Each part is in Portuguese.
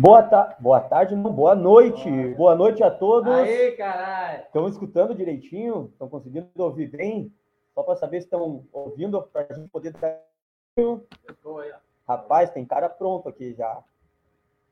Boa, ta... Boa tarde, não, boa noite. Boa noite a todos. Aê, caralho! Estão escutando direitinho? Estão conseguindo ouvir bem? Só para saber se estão ouvindo, para a gente poder dar. Rapaz, tem cara pronto aqui já.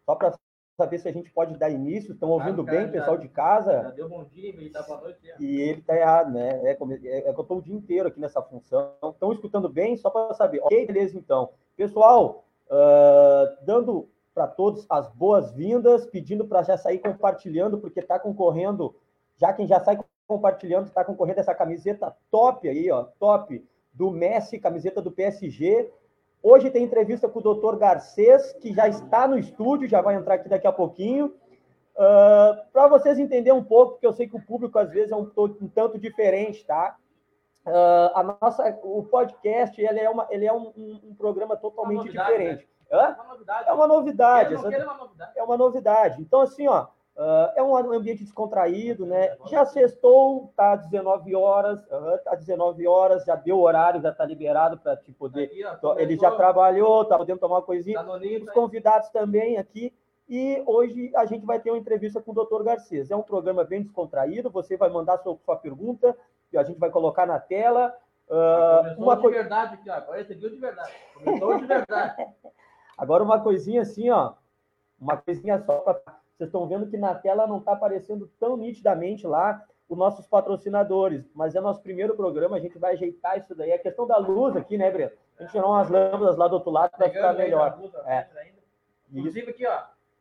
Só para saber se a gente pode dar início. Estão ouvindo Cara, bem, já- pessoal de casa? Já deu bom dia, ele tá boa noite. já. E ele tá errado, né? É, é- é que eu estou o dia inteiro aqui nessa função. Estão escutando bem? Só para saber. Ok, beleza, então. Pessoal, ah, dando para todos as boas-vindas, pedindo para já sair compartilhando, porque está concorrendo, já quem já sai compartilhando, está concorrendo essa camiseta top aí, ó, top, do Messi, camiseta do PSG. Hoje tem entrevista com o Dr. Garcês, que já está no estúdio, já vai entrar aqui daqui a pouquinho. para vocês entenderem um pouco, porque eu sei que o público às vezes é um, um tanto diferente, tá? Ah, a nossa, o podcast ele é, uma, ele é um, um- um programa totalmente novidade, diferente. É Hã? uma novidade. É uma novidade. É uma novidade. é uma novidade. Então, assim, ó, ah, é um ambiente descontraído, né? Já sextou, tá às 19 horas, tá às 19 horas, já deu horário, já tá liberado para te poder. Aqui, ó, Ele já trabalhou, tá podendo tomar uma coisinha. Tá no nível, Os aí. convidados também aqui. E hoje a gente vai ter uma entrevista com o Dr. Garcês. É um programa bem descontraído. Você vai mandar sua, sua pergunta, a gente vai colocar na tela. Ah, Começou uma de verdade aqui, ó. Agora seguiu de verdade. Começou de verdade. Agora, uma coisinha assim, ó. Uma coisinha só. Pra... Vocês estão vendo que na tela não está aparecendo tão nitidamente lá os nossos patrocinadores, mas é nosso primeiro programa, a gente vai ajeitar isso daí. É questão da luz aqui, né, Breno? A gente tirar umas lâmpadas lá do outro lado para ficar melhor. na blusa, É. Isso, Inclusive aqui, ó.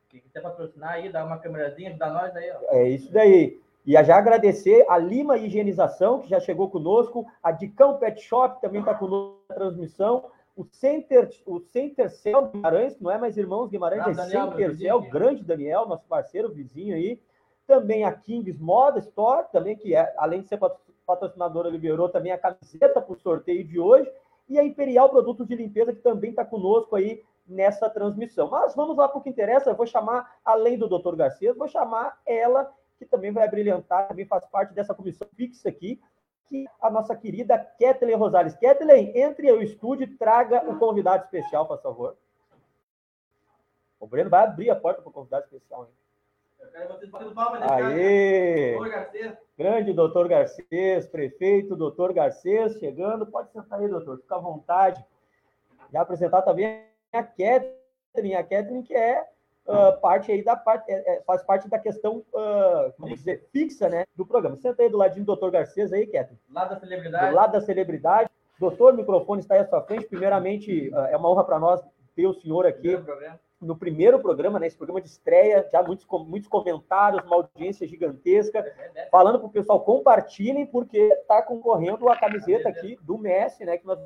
Quem quiser patrocinar aí, dá uma câmerazinha, dá nós aí, ó. é isso daí. E a já agradecer a Lima Higienização, que já chegou conosco, a Dicão Pet Shop também está conosco na transmissão, o Center, o Center Cell Guimarães, que não é mais Irmãos Guimarães, Ah, é Daniel, Center Cell, grande Daniel, nosso parceiro, vizinho aí. Também a Kings Moda Store, também que é, além de ser patro- patrocinadora, liberou também a camiseta para o sorteio de hoje. E a Imperial Produtos de Limpeza, que também está conosco aí nessa transmissão. Mas vamos lá para o que interessa. Eu vou chamar, além do Dr. Garcia, vou chamar ela, que também vai brilhantar, também faz parte dessa comissão fixa aqui, que é a nossa querida Kathleen Rosales. Kathleen, entre ao estúdio e traga um convidado especial, por favor. O Breno vai abrir a porta para o convidado especial. Hein? Eu quero vocês batendo palma nesse cara. Aê! Grande doutor Garcês, prefeito, doutor Garcês, chegando. Pode sentar aí, doutor, fica à vontade. Já apresentar também a Kathleen, a Kathleen que é ah, parte aí da parte, é- é, faz parte da questão, ah, como dizer, fixa, né, do programa. Senta aí do ladinho do doutor Garcês aí, Kathleen, Lá da celebridade. do lado da celebridade. Doutor, o microfone está aí à sua frente. Primeiramente, ah, é uma honra para nós ter o senhor aqui Primeiro no primeiro programa, né, esse programa de estreia, já muitos, muitos comentários, uma audiência gigantesca É, falando para o pessoal compartilhem porque está concorrendo a camiseta aqui do Messi, né? Que nós,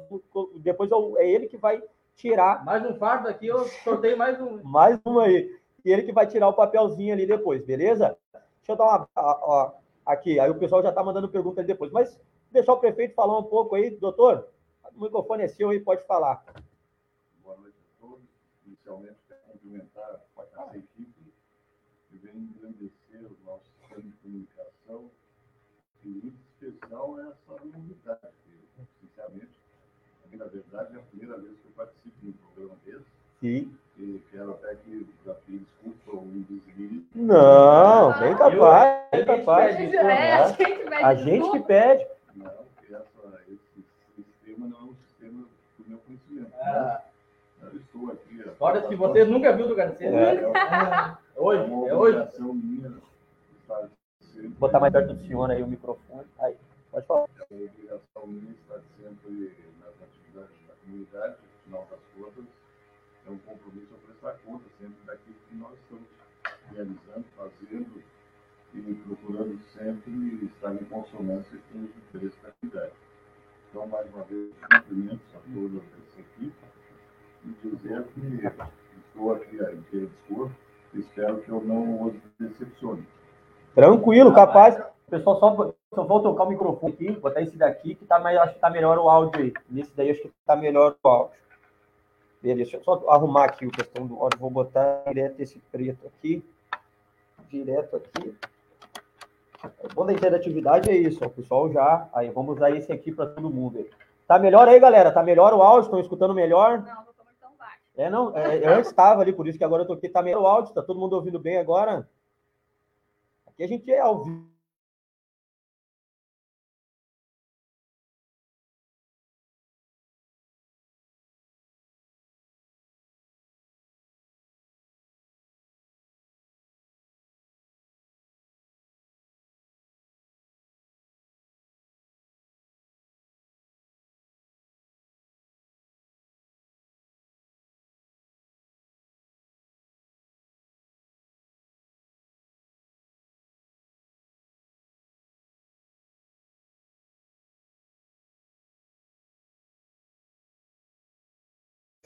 depois é é ele que vai tirar Mais um fardo aqui, eu sorteio mais um. mais uma aí e ele que vai tirar o papelzinho ali depois, beleza? Deixa eu dar uma ó, aqui, aí o pessoal já está mandando pergunta ali depois, mas deixar o prefeito falar um pouco aí, doutor. O microfone é seu aí, pode falar. Boa noite a todos. Inicialmente, quero cumprimentar essa equipe que vem engrandecer o nosso sistema de comunicação e, em especial, essa novidade. que, Sinceramente, a mim, na verdade, é a primeira vez que eu participo de um programa desse Sim. e quero até que já pedir desculpa ao Indesguiri. Não, bem capaz, bem capaz. eu- É, a né? gente vai A gente que pede. Não, que essa, esse sistema não é um sistema do meu conhecimento. Ah, Eu estou aqui. Fora que você nunca viu do Garcia. É. Hoje, É uma é hoje. minha Vou botar mais perto do senhor aí o microfone. Aí, pode falar. É obrigação minha estar sempre nas atividades da comunidade, afinal das contas, é um compromisso a prestar conta sempre daquilo que nós estamos realizando, fazendo e procurando sempre estar em consonância com os interesses da comunidade. Então, mais uma vez, cumprimentos a toda essa equipe e dizer que estou aqui a inteiro dispor e espero que eu não os decepcione. Tranquilo, capaz. Pessoal, só, só vou tocar o microfone aqui, botar esse daqui, que tá, mais- acho que tá melhor o áudio aí. Nesse daí acho que tá melhor o áudio. Beleza, deixa eu só arrumar aqui a questão do áudio. Vou botar direto esse preto aqui. Direto aqui. O bom da interatividade é isso, ó, o pessoal já. Aí, vamos usar esse aqui para todo mundo aí. Tá melhor aí, galera? Tá melhor o áudio? Estão escutando melhor? Não, não tô muito tão baixo. É, não, é, eu estava ali, por isso que agora eu tô aqui, tá meio áudio, tá todo mundo ouvindo bem agora? A gente é ao vivo.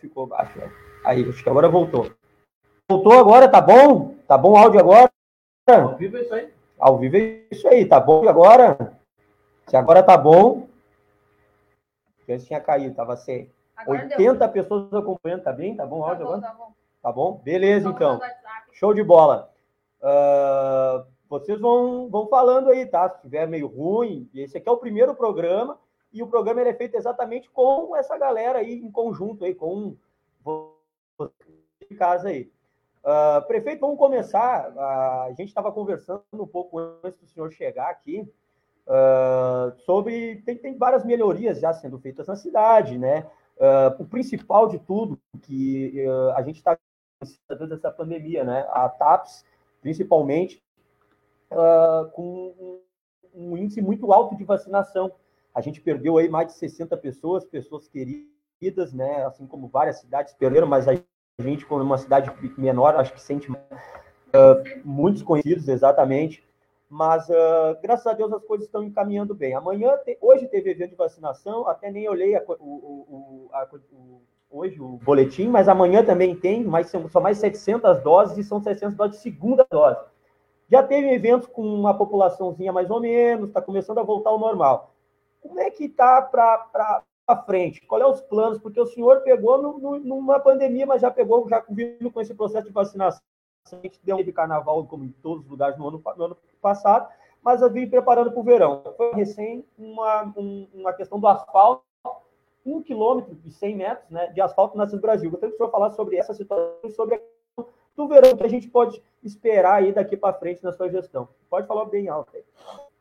Ficou baixo. Né? Aí, acho que agora voltou. Voltou agora, tá bom? Tá bom o áudio agora? Ao vivo é isso aí. Ao vivo é isso aí, tá bom agora? Se agora tá bom. Antes tinha caído, tava sem. Agora 80 deu. pessoas acompanhando, tá bem? Tá bom o tá áudio tá bom, agora? Tá bom. Tá bom? Beleza, então. Show de bola. Uh, vocês vão, vão falando aí, tá? Se tiver meio ruim, esse aqui é o primeiro programa e o programa é feito exatamente com essa galera aí, em conjunto aí, com de casa aí. Uh, prefeito, vamos começar. Uh, a gente estava conversando um pouco antes do senhor chegar aqui uh, sobre. Tem, tem, várias melhorias já sendo feitas na cidade, né? o principal de tudo que a gente está dessa pandemia, né? A TAPS, principalmente, com um índice muito alto de vacinação. A gente perdeu aí mais de 60 pessoas, pessoas queridas, né? Assim como várias cidades perderam, mas a gente, como uma cidade menor, acho que sente uh, muitos conhecidos, exatamente. Mas, uh, graças a Deus, as coisas estão encaminhando bem. Amanhã, te, hoje teve evento de vacinação, até nem olhei a, o, o, a, o, hoje o boletim, mas amanhã também tem, mas são, são mais 700 doses e são 700 doses de segunda dose. Já teve eventos com uma populaçãozinha mais ou menos, está começando a voltar ao normal. Como é que está para frente? Qual é os planos? Porque o senhor pegou no, no, numa pandemia, mas já pegou, já vindo com esse processo de vacinação. A gente deu de carnaval, como em todos os lugares no ano, no ano passado, mas eu vim preparando para o verão. Foi recém uma, um, uma questão do asfalto, um quilômetro e 100 metros né, de asfalto nasce no Brasil. Gostaria que o senhor falasse sobre essa situação sobre a do verão que a gente pode esperar aí daqui para frente na sua gestão. Pode falar bem alto aí.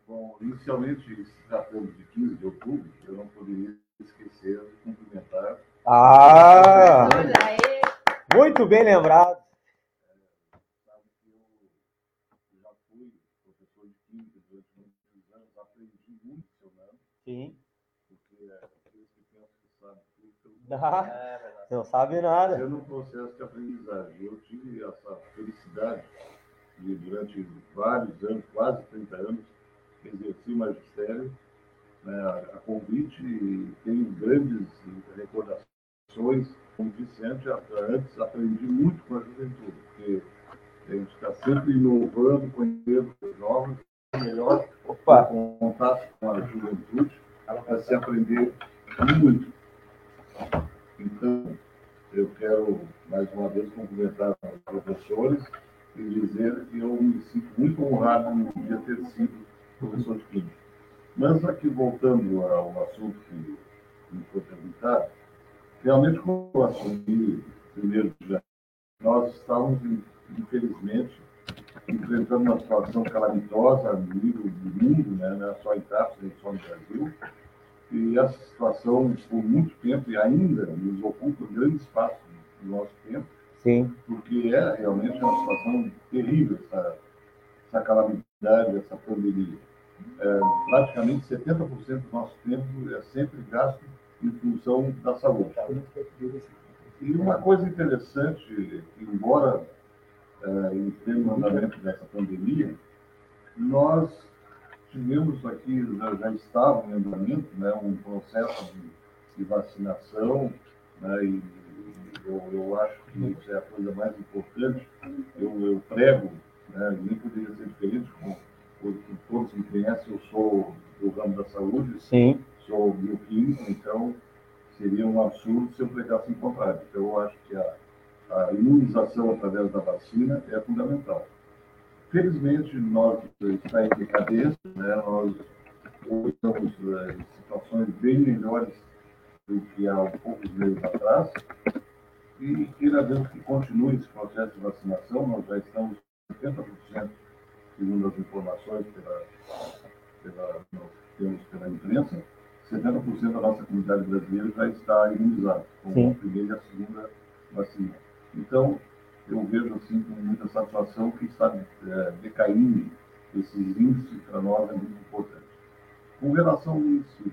Bom, inicialmente, se tratando de 15 de outubro, eu não poderia esquecer de cumprimentar. Ah! Muito bem lembrado. Sabe que eu já fui professor de química durante muitos anos, aprendi muito seu nome. Sim. Porque é aqueles que pensam que sabem tudo. Ah, é não sabe nada. Eu, no processo de aprendizagem, eu tive essa felicidade de, durante vários anos, quase 30 anos, exerci o magistério né, a convite e tenho grandes recordações. Como disse antes, antes aprendi muito com a juventude, porque a gente está sempre inovando, conhecendo jovens, é melhor Opa. contato com a juventude para se aprender muito. Então, eu quero, mais uma vez, cumprimentar os professores e dizer que eu me sinto muito honrado de ter sido professor de química. Mas aqui, voltando ao assunto que me foi perguntado, realmente, quando eu assumi primeiro de janeiro, nós estávamos, infelizmente, enfrentando uma situação calamitosa no nível do mundo, né? não é só em TAPS, nem só no Brasil. E essa situação, por muito tempo, e ainda nos ocupa grande espaço do nosso tempo, Sim. porque é realmente uma situação terrível essa, essa calamidade, essa pandemia é, praticamente 70% do nosso tempo é sempre gasto em função da saúde. E uma coisa interessante, embora é, em pleno andamento dessa pandemia, nós tivemos aqui, já, já estava em andamento, né, um processo de, de vacinação, né, e eu, eu, acho que isso é a coisa mais importante. Eu, eu prego, né, nem poderia ser diferente, com todos me conhecem, eu sou do ramo da saúde, Sim. sou bioquímico, então seria um absurdo se eu pregasse em contrário. Então, eu acho que a, a imunização através da vacina é fundamental. Felizmente, nós está em decadência, né? nós estamos é, em situações bem melhores do que há poucos meses atrás, e e queira Deus que continue esse processo de vacinação. Nós já estamos 70%, segundo as informações pela, pela, nós temos pela imprensa, 70% da nossa comunidade brasileira já está imunizada, com Sim. a primeira e a segunda vacina. Então, eu vejo assim com muita satisfação que está é, decaindo esses índices para nós é muito importante. Com relação ao município,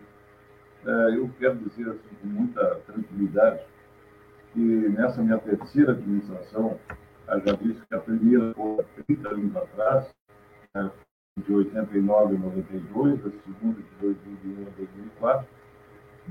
é, eu quero dizer assim, com muita tranquilidade que nessa minha terceira administração, já disse que a primeira foi há 30 anos atrás, de 89 a 92, a segunda de 2001 a 2004,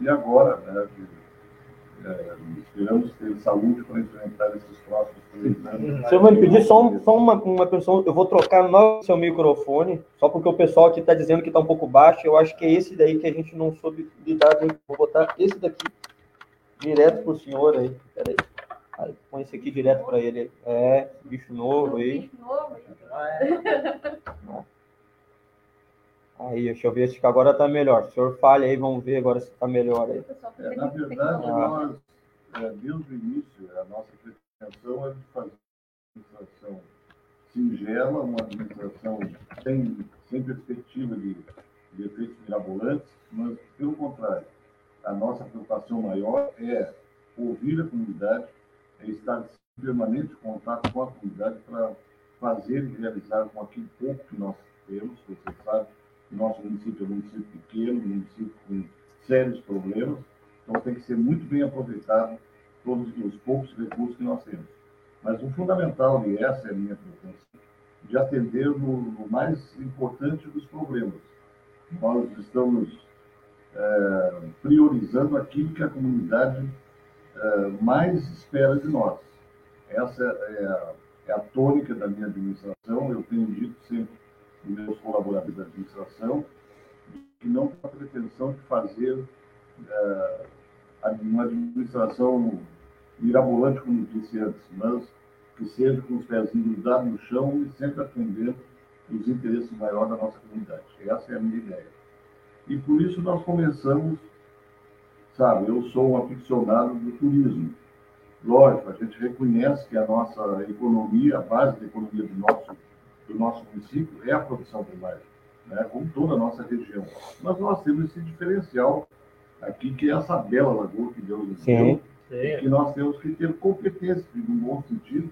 e agora, né, de, é, esperamos ter saúde para enfrentar esses próximos três anos. Se eu me pedir só, um- só uma, uma pessoa, eu vou trocar no seu microfone, só porque o pessoal aqui está dizendo que está um pouco baixo. Eu acho que é esse daí que a gente não soube lidar. Vou botar esse daqui direto pro senhor aí. Peraí. Aí, põe esse aqui direto para ele. É, bicho novo aí. Bicho novo, hein? Aí, deixa eu ver se agora tá melhor. O senhor falha aí, vamos ver agora se tá melhor aí. É, na verdade, nós, é, desde o início, a nossa pretensão é de fazer uma administração singela, uma administração sem, sem perspectiva de, de efeitos mirabolantes, mas, pelo contrário, a nossa preocupação maior é ouvir a comunidade, é estar em permanente contato com a comunidade para fazer e realizar com aquele pouco que nós temos, você sabe, o nosso município é um município pequeno, um município com sérios problemas, então tem que ser muito bem aproveitado todos os poucos recursos que nós temos. Mas o fundamental, e essa é a minha preocupação, de atender no, no mais importante dos problemas. Nós estamos eh, priorizando aquilo que a comunidade eh, mais espera de nós. Essa é a, é a tônica da minha administração. Eu tenho dito sempre aos meus colaboradores da administração que não tem a pretensão de fazer eh, uma administração mirabolante, como disse antes, mas que seja com os pezinhos grudados no chão e sempre atendendo os interesses maiores da nossa comunidade. Essa é a minha ideia. E por isso nós começamos, sabe, eu sou um aficionado do turismo. Lógico, a gente reconhece que a nossa economia, a base da economia do nosso, do nosso município é a produção primária, né, como toda a nossa região. Mas nós temos esse diferencial aqui, que é essa bela lagoa que Deus nos deu, que nós temos que ter competência, num bom sentido,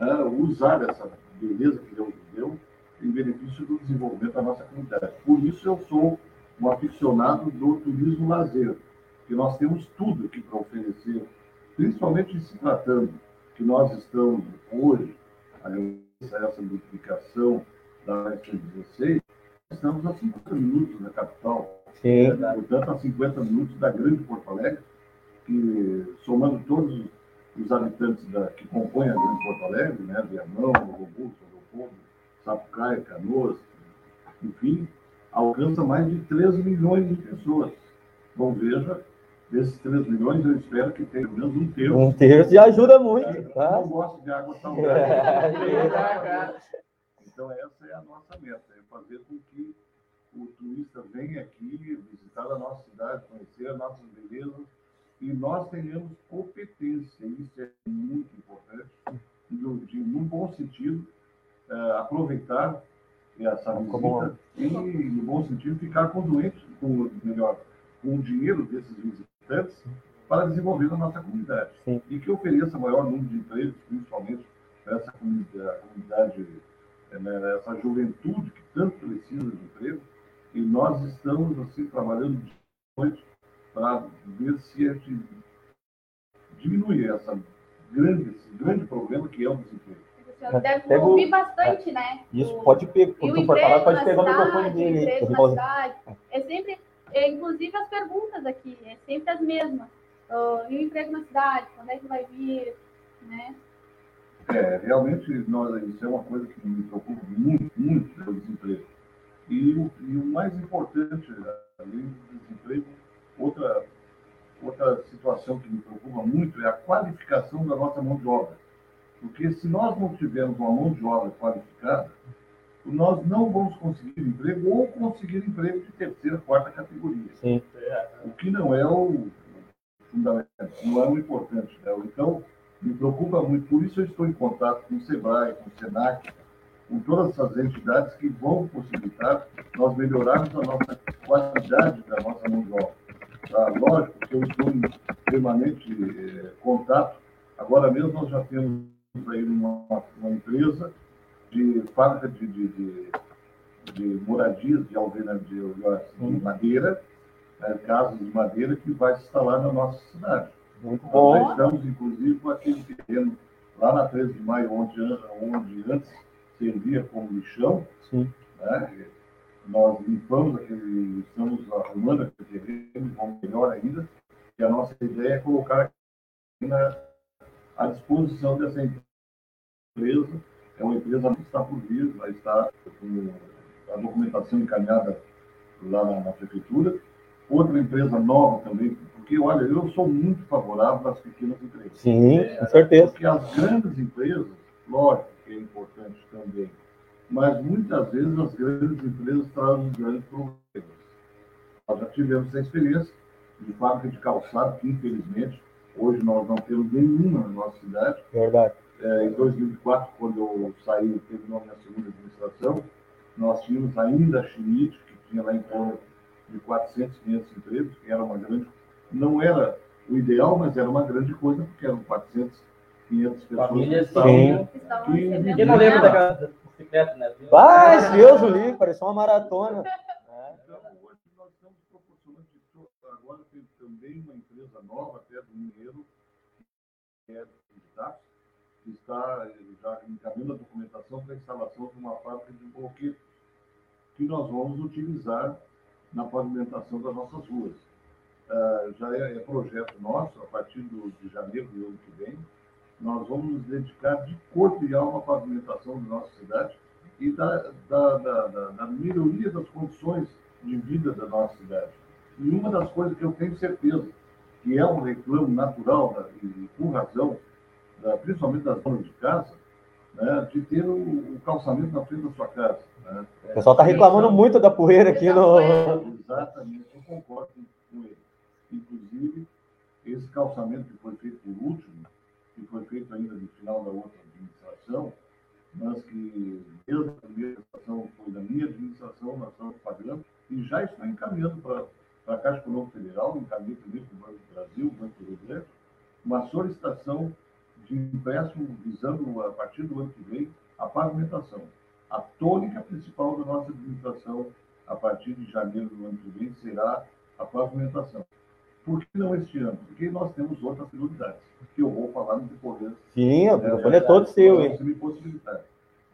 né, usar essa beleza que Deus nos deu em benefício do desenvolvimento da nossa comunidade. Por isso eu sou um aficionado do turismo lazer, que nós temos tudo aqui para oferecer, principalmente se tratando que nós estamos hoje, a essa multiplicação da S16, estamos a 50 minutos da capital, Sim. portanto a 50 minutos da grande Porto Alegre, que somando todos os habitantes da, que compõem a grande Porto Alegre, né, Viamão, Robusto, Leopoldo, Sapucaia, Canoas, enfim, alcança mais de 13 milhões de pessoas. Bom, veja, desses 3 milhões, eu espero que tenha pelo menos um terço. Um terço e ajuda muito, Eu tá? não gosto de água salgada. É. Então, essa é a nossa meta, é fazer com que o turista venha aqui visitar a nossa cidade, conhecer as nossas belezas e nós tenhamos competência. Isso é muito importante, de, de, num bom sentido, eh, aproveitar essa visita e, no bom sentido, ficar com doentes, com, melhor, com o dinheiro desses visitantes para desenvolver a nossa comunidade. Sim. E que ofereça maior número de empregos, principalmente para essa comunidade, comunidade eh, né, essa juventude que tanto precisa de emprego. E nós estamos, assim, trabalhando de noite para ver se a gente diminui essa grande, esse grande problema que é o desemprego. Deve Pega o- ouvir bastante, né? Isso, O- pode pegar. Quando tu for falar, pode pegar o microfone o dele. cidade. É sempre, é, inclusive as perguntas aqui, é sempre as mesmas. Ah, e o emprego na cidade, quando é que vai vir, né? É, realmente, nós, isso é uma coisa que me preocupa muito, muito, é o desemprego. E o, e o mais importante, além do desemprego, outra, outra situação que me preocupa muito é a qualificação da nossa mão de obra. Porque se nós não tivermos uma mão de obra qualificada, nós não vamos conseguir emprego ou conseguir emprego de terceira, quarta categoria. Sim. O que não é o fundamental, não é o importante. Né? Então, me preocupa muito. Por isso eu estou em contato com o SEBRAE, com o SENAC, com todas essas entidades que vão possibilitar nós melhorarmos a nossa qualidade da nossa mão de obra. Tá? Lógico que eu estou em permanente eh, contato. Agora mesmo nós já temos aí uma, uma empresa de fábrica de, de, de, de moradias de alvenaria de, de madeira, né, casas de madeira, que vai se instalar na nossa cidade. Muito Nós bom. estamos, inclusive, com aquele terreno lá na 13 de maio, onde, onde antes servia como lixão, Sim. né? Nós limpamos aquele, estamos arrumando aquele terreno, vamos melhor ainda, e a nossa ideia é colocar aqui na, à disposição dessa empresa. É uma empresa que está por vir, vai estar com a documentação encaminhada lá na, na prefeitura. Outra empresa nova também, porque, olha, eu sou muito favorável às pequenas empresas. Sim, com certeza. Porque as grandes empresas, lógico que é importante também, mas muitas vezes as grandes empresas trazem grandes problemas. Nós já tivemos essa experiência de fábrica de calçado, que infelizmente hoje nós não temos nenhuma na nossa cidade. Verdade. É, em 2004, quando eu saí, terminou a minha segunda administração, nós tínhamos ainda a Schmidt, que tinha lá em torno de 400, 500 empregos, que era uma grande. Não era o ideal, mas era uma grande coisa, porque eram 400, 500 pessoas Famílias, que estavam Sim. Estavam Que- Quem não lembra ela. daquela bicicleta, né? Vai, Deus o livre, pareceu uma maratona. É. Então, hoje nós estamos proporcionando. Agora tem também uma empresa nova, até do Mineiro, que é de Itachi, que está já encaminhando a documentação para a instalação de uma fábrica de bloqueio, que nós vamos utilizar na pavimentação das nossas ruas. Ah, já é, é projeto nosso, a partir do, de janeiro do ano que vem, nós vamos nos dedicar de corpo e alma à pavimentação da nossa cidade e da, da, da, da, da melhoria das condições de vida da nossa cidade. E uma das coisas que eu tenho certeza, que é um reclamo natural, da, e com razão, principalmente das donas de casa, né, de ter o, o calçamento na frente da sua casa. Né? O pessoal tá reclamando muito da poeira aqui no. Exatamente, eu concordo com ele. Inclusive, esse calçamento que foi feito por último, que foi feito ainda no final da outra administração, mas que desde a primeira administração foi da minha administração, nós estamos pagando, e já estou encaminhando para a Caixa Econômica Federal, encaminhei primeiro para o Banco do Brasil, o Banco do Rio Grande, uma solicitação empréstimo visando, a partir do ano que vem, a pavimentação. A tônica principal da nossa administração, a partir de janeiro do ano que vem, será a pavimentação. Por que não este ano? Porque nós temos outras prioridades, que eu vou falar no decorrer Sim, o microfone é todo seu, hein? me possibilitar.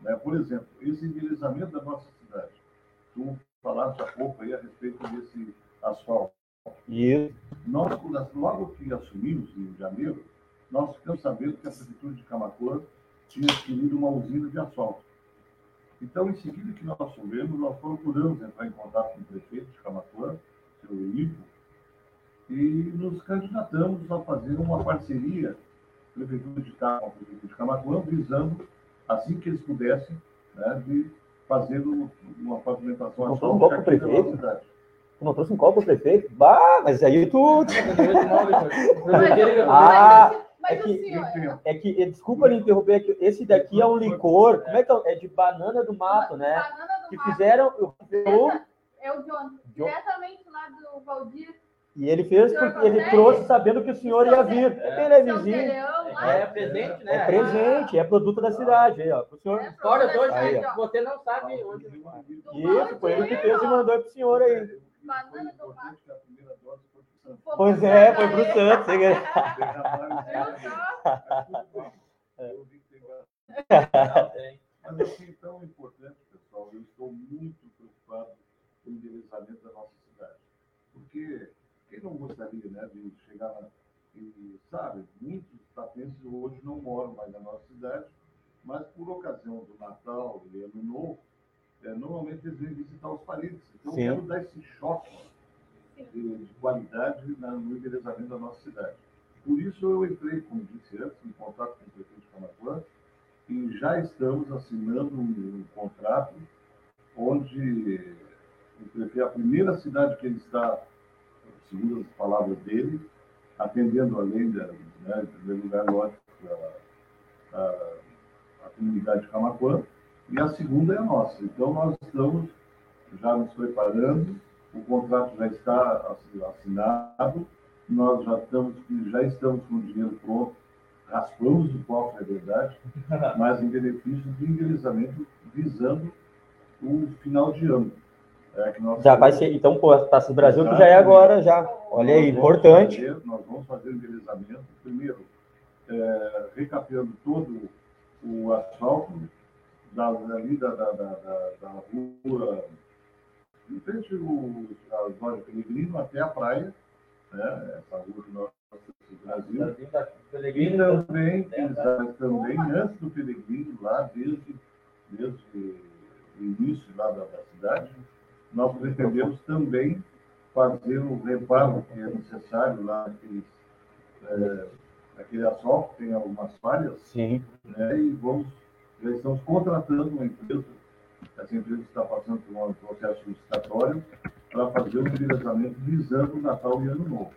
Né? Por exemplo, esse envelhecimento da nossa cidade. Tu falaste há pouco aí a respeito desse asfalto. Isso. Nós, logo que assumimos, em janeiro, nós ficamos sabendo que a Prefeitura de Camacuã tinha adquirido uma usina de asfalto. Então, em seguida que nós assumimos, nós procuramos entrar em contato com o prefeito de Camacuã, seu Ivo, e nos candidatamos a fazer uma parceria, Prefeitura de Camacuã, com a Prefeitura de Camacuã, visando, assim que eles pudessem, né, de fazer um- uma pavimentação foi um nossa prefeito? cidade. Tu não trouxe um copo prefeito? Bah, mas aí tu. Mas, Ah, mas é o que- senhor, Entendo. É que, desculpa lhe interromper, é que esse daqui é um licor. Como é que é? É de banana do mato, né? Banana do Que mato. fizeram. eu- eu- É o John, diretamente lá do Valdir. E ele fez porque ele trouxe sabendo que o senhor ia vir. É que ele é vizinho. É presente, né? É presente, é produto da cidade. Aí, ó. O senhor... É História hoje, Aí, ó. você não sabe onde. Isso, foi ele que fez e mandou pro senhor aí. Banana do importante foi Pois é, foi pro Santos. hein? Eu vi que tem. Mas assim, tão importante, pessoal, eu estou muito preocupado com o envelhecimento da nossa cidade. Porque quem não gostaria né, de chegar lá e, sabe, muitos tapenses hoje não moram mais na nossa cidade, mas por ocasião do Natal e Ano Novo, é, normalmente eles vêm visitar os parentes. Então Sim. eu quero dar esse choque de, de qualidade no envelhecimento da nossa cidade. Por isso eu entrei, como disse antes, em contato com o prefeito de Camacuã, e já estamos assinando um, um contrato onde o prefeito, a primeira cidade que ele está, segundo as palavras dele, atendendo a lei da, né, em primeiro lugar, lógico, a, a comunidade de Camacuã, e a segunda é a nossa. Então, nós estamos já nos preparando, o contrato já está assinado, nós já estamos, já estamos com o dinheiro pronto, raspamos o cofre, é verdade, mas em benefício do envelhecimento visando o final de ano. É já vai ser, então, pô, Taça Brasil que já é agora, já. Olha aí, importante. Fazer, nós vamos fazer o envelhecimento, primeiro, é, recapeando todo o asfalto da, ali da, da, da, da rua, em frente às lojas Pelegrino até a praia, né, essa rua que nós Brasil. E também, também antes do Pelegrino, lá desde, desde o início lá da, da cidade, nós pretendemos também fazer o reparo que é necessário lá naqueles, é, naquele asfalto, tem algumas falhas, Sim. Né, e vamos, já estamos contratando uma empresa, essa empresa está passando por um processo licitatório para fazer um endereçamento visando o Natal e Ano Novo.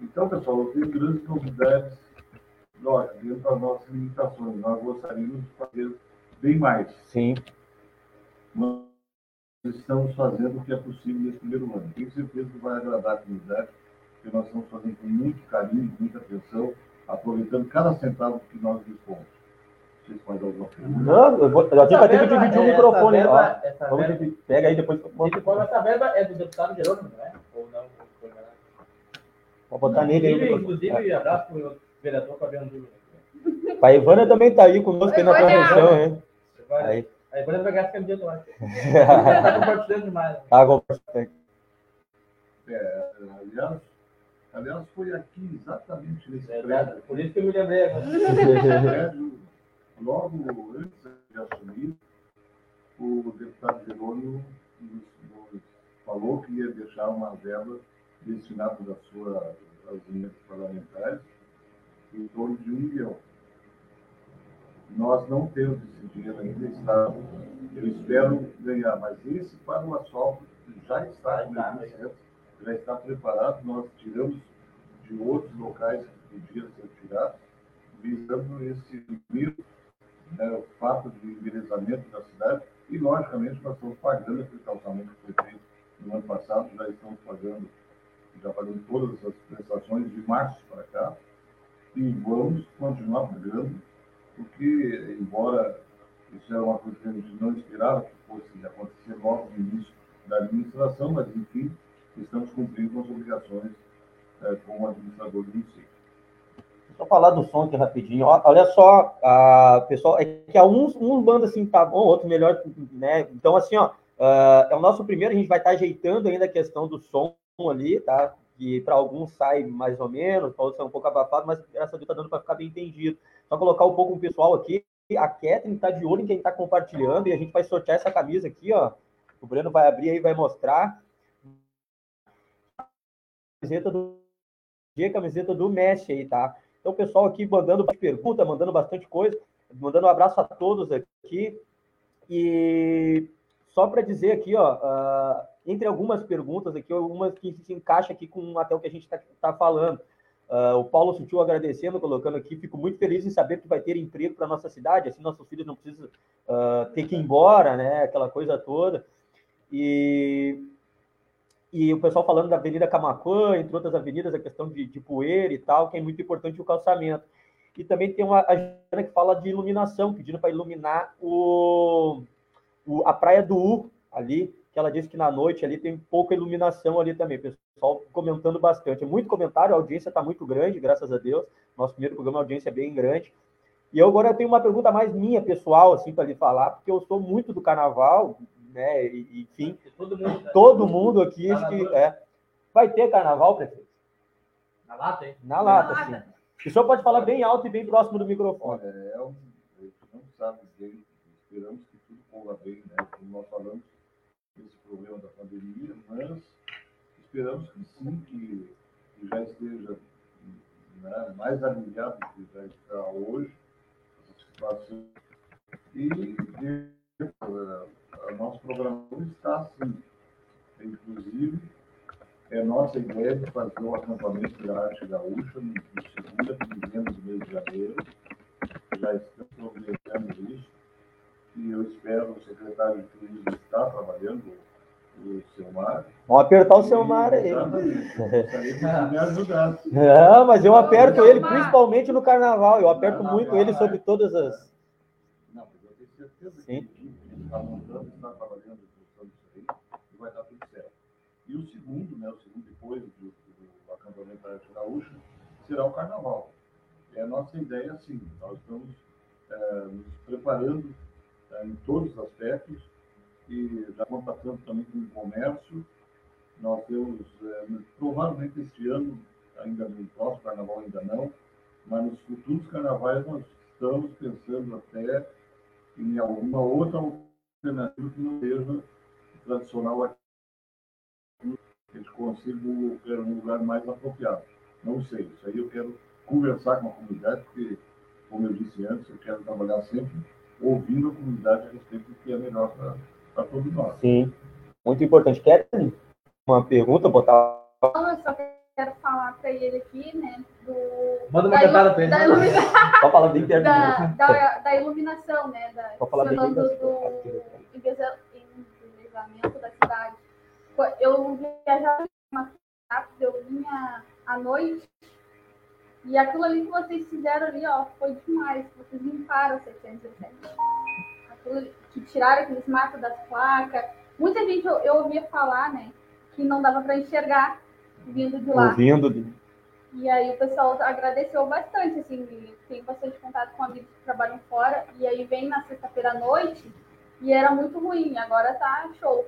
Então, pessoal, eu tenho grandes novidades, lógico, dentro das nossas limitações. Nós gostaríamos de fazer bem mais. Sim. Nós estamos fazendo o que é possível nesse primeiro ano. Tenho certeza que vai agradar a comunidade, porque nós estamos fazendo com muito carinho, muita atenção, aproveitando cada centavo que nós dispomos. Vocês mais alguma pergunta? Não, eu, vou, eu tenho que dividir o microfone. Verba, ó. Verba, pega aí depois. Essa verba é do deputado Jerônimo, não é? Ou não? Pode botar nele aí. Inclusive, abraço para o vereador Fabiano Júnior. A Ivana também está aí conosco aí na transmissão, hein? Aí. A Ivana vai gastar camiseta lá. Está compartilhando demais. Está compartilhando. É, aliás, aliás, foi aqui exatamente nesse é, prédio. Por isso que eu me lembrei agora. Logo antes de assumir, o deputado Jerônimo nos, nos falou que ia deixar uma verba destinado da sua, emendas parlamentares em torno de um milhão. Nós não temos esse dinheiro ainda, está, eu espero ganhar, mas esse para o asfalto já está já está preparado, nós tiramos de outros locais que podiam ser tirados, visando esse primeiro né, o fato de envelhecimento da cidade, e logicamente nós estamos pagando aquele calçamento que foi feito no ano passado, já estamos pagando já pagando todas as prestações de março para cá, e vamos continuar pagando, porque, embora isso era uma coisa que a gente não esperava que fosse acontecer logo no início da administração, mas, enfim, estamos cumprindo com as obrigações é, como administrador do município. Só falar do som aqui rapidinho. Olha só, a, pessoal, é que há uns, um bando assim tá bom, outro melhor, né? Então, assim, ó, uh, é o nosso primeiro, a gente vai estar tá ajeitando ainda a questão do som ali, tá? Que para alguns sai mais ou menos, para outros sai um pouco abafado, mas graças a Deus está dando para ficar bem entendido. Só colocar um pouco o pessoal aqui. A Catherine está de olho em quem está compartilhando e a gente vai sortear essa camisa aqui, ó. O Breno vai abrir aí, vai mostrar. Camiseta do camiseta do Messi aí, tá? Então, o pessoal aqui mandando pergunta, mandando bastante coisa, mandando um abraço a todos aqui. E só para dizer aqui, ó, uh, entre algumas perguntas aqui, algumas que se encaixa aqui com até o que a gente está tá falando. Uh, o Paulo Sutil agradecendo, colocando aqui, fico muito feliz em saber que vai ter emprego para nossa cidade, assim nossos filhos não precisam uh, ter que ir embora, né? Aquela coisa toda. E, e o pessoal falando da Avenida Camacuã, entre outras avenidas, a questão de, de poeira e tal, que é muito importante o calçamento. E também tem uma agenda que fala de iluminação, pedindo para iluminar o, o, a Praia do U ali, que ela disse que na noite ali tem pouca iluminação ali também. Pessoal comentando bastante. É muito comentário, a audiência está muito grande, graças a Deus. Nosso primeiro programa, a audiência é bem grande. E eu agora tenho uma pergunta mais minha, pessoal, assim, para lhe falar, porque eu sou muito do carnaval, né? E, enfim, todo mundo, né? todo mundo aqui acho que é. Vai ter carnaval, prefeito? Na lata, hein? Na lata, sim. O senhor pode falar bem alto e bem próximo do microfone. É, é um, a gente não sabe bem, esperamos que tudo corra bem, né? Como nós falamos, esse problema da pandemia, mas esperamos que sim, que, que já esteja né, mais aliviado do que já está hoje, situação. E, e a nossa programação está assim. Inclusive, é nossa ideia de fazer um acampamento da arte gaúcha no, no segunda quinzena do mês de janeiro, já estamos organizando isso, e eu espero o secretário de turismo estar trabalhando, o seu Mar. Vamos apertar o seu mar aí. Me ajudasse. Não, mas eu aperto ele principalmente no carnaval. Eu aperto Carnaval, muito ele sobre todas as. Não, mas eu tenho certeza Sim. Está montando, está trabalhando função disso aí, e vai dar tudo certo. E o segundo, né, o segundo depois do, do acampamento da Arte Gaúcha, será o carnaval. É a nossa ideia, sim. Nós estamos eh, nos preparando eh, em todos os aspectos e já contatando também com o comércio. Nós temos, eh, provavelmente este ano, ainda no próximo carnaval ainda não, mas nos futuros carnavais nós estamos pensando até em alguma outra alternativa que não seja o tradicional aqui, que a gente consiga um lugar- um lugar mais apropriado. Não sei, isso aí eu quero conversar com a comunidade, porque, como eu disse antes, eu quero trabalhar sempre ouvindo a comunidade a respeito do que é melhor para todos nós. Sim. Muito importante. Quer uma pergunta, botar. Não, eu só quero falar para ele aqui, né, do... Manda uma cantada pra ele. Da, ilumina- Só falar bem perto. da, da, da iluminação, né, da, Pode falar bem falando perto. do embeleza- embelezamento da cidade. Eu viajava uma rápido, eu vinha à noite, e aquilo ali que vocês fizeram ali, ó, foi demais. Vocês limparam o 717. Aquilo que tiraram aqueles matos das placas. Muita gente eu, eu ouvia falar, né, que não dava para enxergar vindo de lá. Ouvindo. de- E aí o pessoal agradeceu bastante, assim, tem bastante contato com amigos que trabalham fora, e aí vem na sexta-feira à noite, e era muito ruim, agora tá show.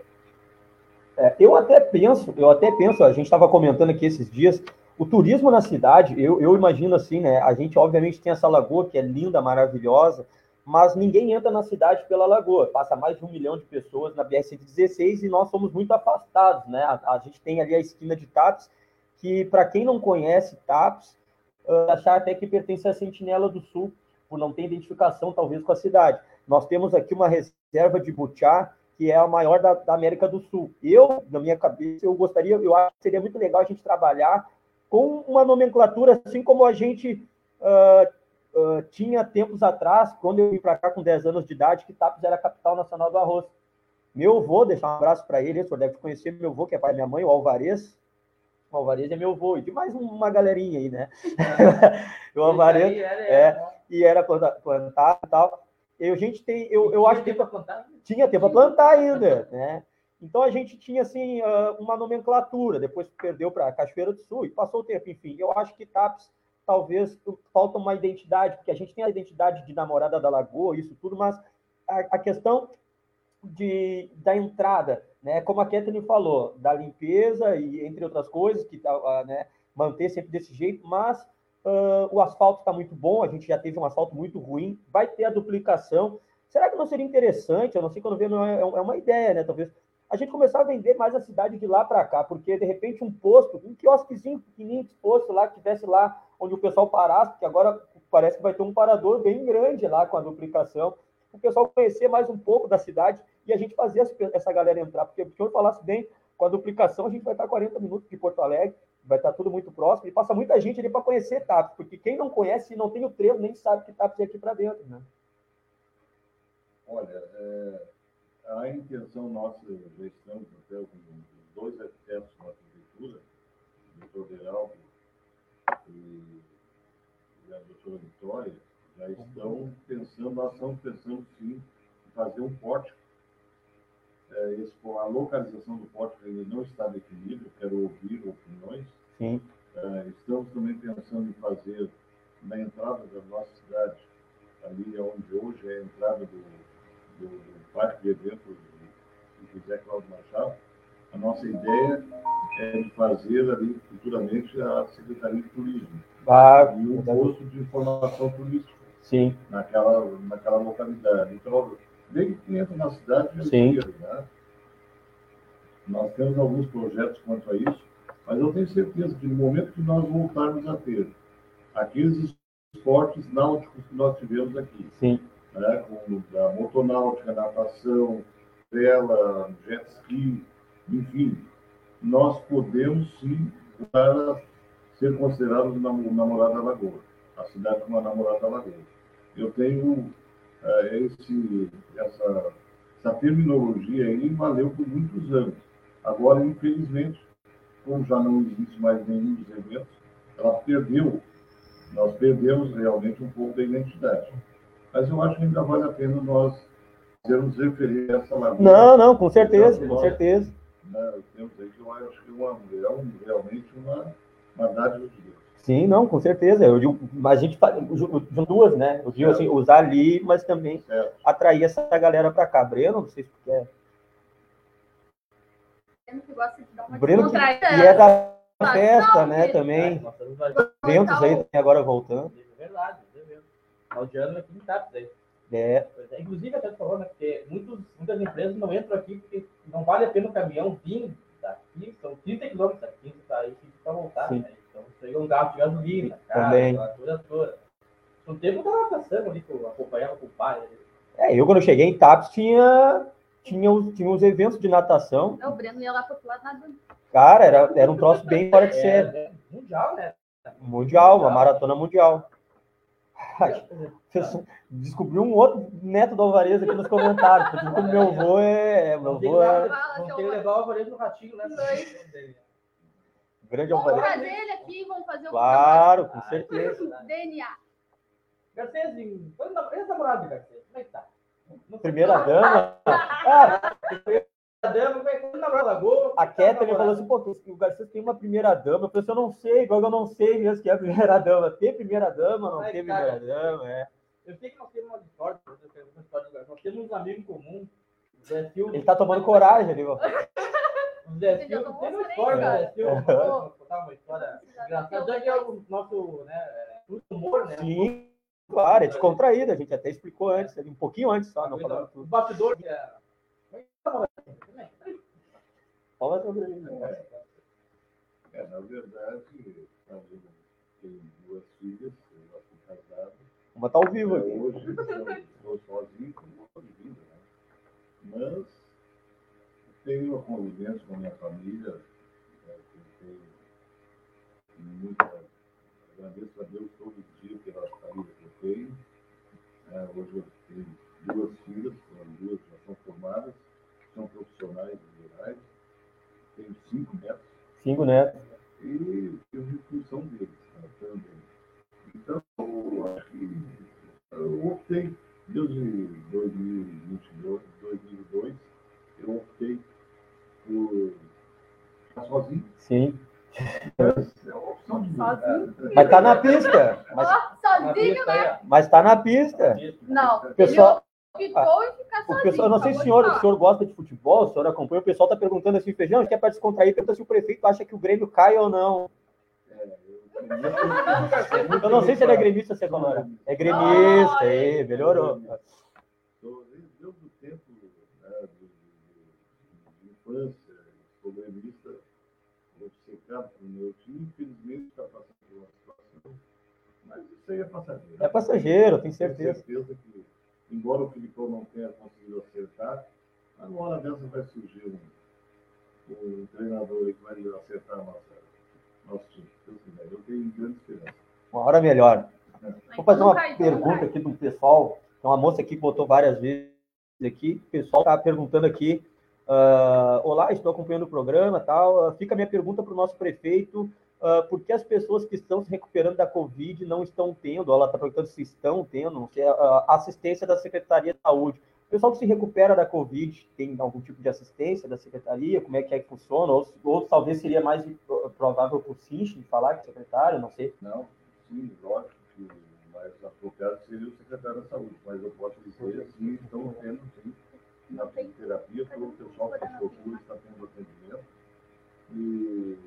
É, eu até penso, eu até penso, a gente estava comentando aqui esses dias, o turismo na cidade, eu, eu imagino assim, né? A gente obviamente tem essa lagoa que é linda, maravilhosa, mas ninguém entra na cidade pela lagoa. Passa mais de um milhão de pessoas na BR-116 e nós somos muito afastados, né? A, a gente tem ali a esquina de Tapes, que para quem não conhece Tapes, ah, achar até que pertence à Sentinela do Sul, por não ter identificação talvez com a cidade. Nós temos aqui uma reserva de Butiá, que é a maior da, da América do Sul. Eu, na minha cabeça, eu gostaria, eu acho que seria muito legal a gente trabalhar com uma nomenclatura, assim como a gente ah, ah, tinha tempos atrás, quando eu vim para cá com 10 anos de idade, que Tapes era a capital nacional do arroz. Meu avô, deixar um abraço para ele, o senhor deve conhecer meu avô, que é pai da minha mãe, o Alvarez. O Alvarez é meu avô, e de mais uma galerinha aí, né? o Alvarez, era- é. e era planta- plantado e tal. E a gente tem, eu, eu acho que Tem tinha tempo para plantar ainda, né? Então a gente tinha assim ah, uma nomenclatura, depois perdeu para Cachoeira do Sul e passou o tempo, enfim. Eu acho que TAPS talvez falta uma identidade, porque a gente tem a identidade de namorada da Lagoa, isso tudo, mas a, a questão de, da entrada, né? Como a Kathleen falou, da limpeza e entre outras coisas, que ah, né, manter sempre desse jeito, mas ah, o asfalto está muito bom, a gente já teve um asfalto muito ruim, vai ter a duplicação. Será que não seria interessante? Eu não sei quando vê, não é, é uma ideia, né? Talvez a gente começar a vender mais a cidade de lá para cá, porque de repente um posto, um quiosquezinho pequenininho de posto lá, que tivesse lá onde o pessoal parasse, porque agora parece que vai ter um parador bem grande lá com a duplicação, o pessoal conhecer mais um pouco da cidade e a gente fazer essa- galera entrar, porque se o senhor falasse bem, com a duplicação a gente vai estar 40 minutos de Porto Alegre, vai estar tudo muito próximo, e passa muita gente ali para conhecer TAPS, porque quem não conhece e não tem o trevo nem sabe que TAPS é aqui para dentro, né? Olha, é, a intenção nossa, já estamos até com dois arquitetos da prefeitura, o doutor Beraldo e e a doutora Vitória, já estão pensando, nós estamos pensando sim em fazer um pórtico. É, a localização do pórtico ainda não está definida, eu quero ouvir opiniões. Sim. É, estamos também pensando em fazer na entrada da nossa cidade, ali onde hoje é a entrada do, do, do Parque de Eventos do José Cláudio Machado, a nossa ideia é de fazer ali futuramente a Secretaria de Turismo Ah, e um posto de informação turística sim, naquela, naquela localidade. Então, desde que entra na cidade, Sim. quero, né? Nós temos alguns projetos quanto a isso, mas eu tenho certeza que no momento que nós voltarmos a ter aqueles esportes náuticos que nós tivemos aqui, sim, né, como a motonáutica, natação, vela, jet ski, enfim, nós podemos sim ser considerados nam- namorada da lagoa, a cidade como a namorada da lagoa. eu tenho esse, essa, essa terminologia aí valeu por muitos anos. Agora, infelizmente, como já não existe mais nenhum dos eventos, ela perdeu, nós perdemos realmente um pouco da identidade. Mas eu acho que ainda vale a pena nós termos referência a essa lagoa. Não, não, com certeza, com certeza. Né, temos aí que eu acho que é, uma, é um, realmente uma, uma dádiva de Deus. Sim, não, com certeza. Eu digo, mas a gente de duas, né? Eu digo assim, usar ali, mas também Certo. atrair essa galera para cá. Breno, não sei se tu quer. que gosta de dar uma Breno que, é da Não, festa, não, né? Também. Vários Eventos aí também agora voltando. É verdade, é mesmo. Final de ano aqui em Tapes aí. É, é, Inclusive, até falou, né? Porque muitos, muitas empresas não entram aqui porque não vale a pena o caminhão vir daqui, são 30 quilômetros daqui, tá aí para voltar, Sim. né? Chega um gasto de gasolina, cara, Também. aquela coisa toda. No tempo eu tava passando ali, que eu acompanhava com o pai. né? é, eu quando eu cheguei em Tapes tinha, tinha, os, tinha os eventos de natação. Não, o Breno ia lá pro outro lado nadando. Cara, era, era um troço bem fora de série. É, é mundial, né? Mundial, uma maratona mundial. Descobriu um outro neto do Alvarez aqui nos comentários. Porque como meu avô é. Meu Vamos ter que avô é seu ter que levar o Alvarez no ratinho, né? Grande Vamos Alvarez. trazer ele aqui, vamos fazer o Claro, com Ah, certeza. DNA. Garcês, quando nam- esse namorado de Garcês, como é que tá? Primeira dama. Cara, Dama, como é que tá? namorado Lagoa? a Kathleen falou assim, pô, o Garcia tem uma primeira dama. Eu falei assim, eu não sei, igual eu não sei mesmo que é a primeira dama. Tem primeira dama, não tem primeira dama, é. Eu sei que nós temos uma história, eu tenho uma história do Garcês. Nós temos um amigo comum. Ele tá tomando coragem ali, ó. O tem uma sereia, história, né? Aham. Vou contar uma história engraçada, já que é o nosso, né, é, humor, né? Sim, claro, é descontraído. A gente até explicou antes, um pouquinho antes só, não falando O tudo. batidor que é... Como é que tá, tá? Fala sobre ele. né? É, na verdade, a gente tem duas filhas, eu fui casado. Vamos estar ao vivo É, aqui. hoje estou sozinho com uma vida, né? Mas tenho a convivência com a minha família, que eu tenho muita. Agradeço a Deus todo dia pela família que eu tenho. É, hoje eu tenho duas filhas, as duas já são formadas, são profissionais liberais. Tenho cinco netos Cinco netos. e eu vi função deles né, também. Então, eu acho que eu optei, desde 2022, 2002, eu optei ficar sozinho. Sim. É opção de. Sozinho? Mas tá na pista. Mas, Na sozinho, pista né? ó. mas tá na pista. Não, O pessoal, e ficar o pessoal, eu não sei se o senhor, o senhor gosta de futebol, o senhor acompanha, o pessoal tá perguntando assim, feijão, quer para descontrair, pergunta se o prefeito acha que o Grêmio cai ou não. Eu não sei se ele é gremista se é colorado. É gremista, aí, melhorou. Desde o tempo né, de, de- de infância, sou gremista, obcecado pelo meu time, infelizmente está passando por uma situação. Mas isso aí é passageiro. É passageiro, tenho Tenho certeza. certeza que, embora o Filipão não tenha conseguido acertar, uma hora dessa vai surgir um, um treinador aí que vai acertar a nossa, nosso time. Se Deus quiser. Eu tenho grande esperança. Uma hora melhor. Vou fazer uma cai, não pergunta cai. aqui do pessoal. Tem uma moça aqui que botou várias vezes aqui. O pessoal está perguntando aqui. Ah, Olá, estou acompanhando o programa tal. Ah, fica a minha pergunta para o nosso prefeito. ah, por que as pessoas que estão se recuperando da Covid não estão tendo? Ela está perguntando se estão tendo sei, ah, assistência da Secretaria de Saúde. O pessoal que se recupera da Covid tem algum tipo de assistência da Secretaria? Como é que é que funciona? Ou, ou talvez seria mais provável por Sinch falar que é secretário, não sei. Não, sim, lógico que o mais apropriado seria o secretário da saúde, mas eu posso dizer, sim, estão tendo, sim, na fisioterapia, todo o pessoal que procura está tendo atendimento. E,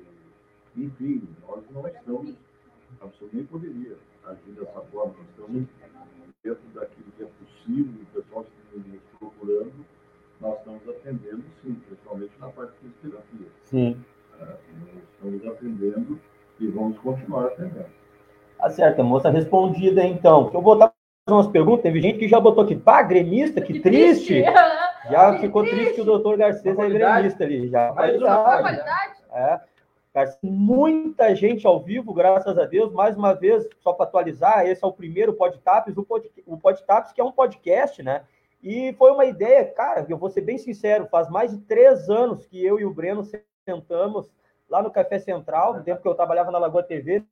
enfim, nós não estamos, absolutamente nem poderia agir dessa forma, nós estamos dentro daquilo que é possível, o pessoal que está nos procurando, nós estamos atendendo, sim, principalmente na parte de fisioterapia. Sim. né? Nós estamos atendendo e vamos continuar atendendo. Tá certo, a moça respondida então. Eu vou botar mais umas perguntas. Teve gente que já botou aqui, pá, gremista, que, triste. Já ficou triste. triste que o doutor Garcês é gremista ali. Já Mais uma qualidade. qualidade. É. Muita gente ao vivo, graças a Deus. Mais uma vez, só para atualizar, esse é o primeiro Podtaps, o, pod, o Podtaps, que é um podcast, né? E foi uma ideia, cara, eu vou ser bem sincero, faz mais de três anos que eu e o Breno sentamos lá no Café Central, no tempo que eu trabalhava na Lagoa TV,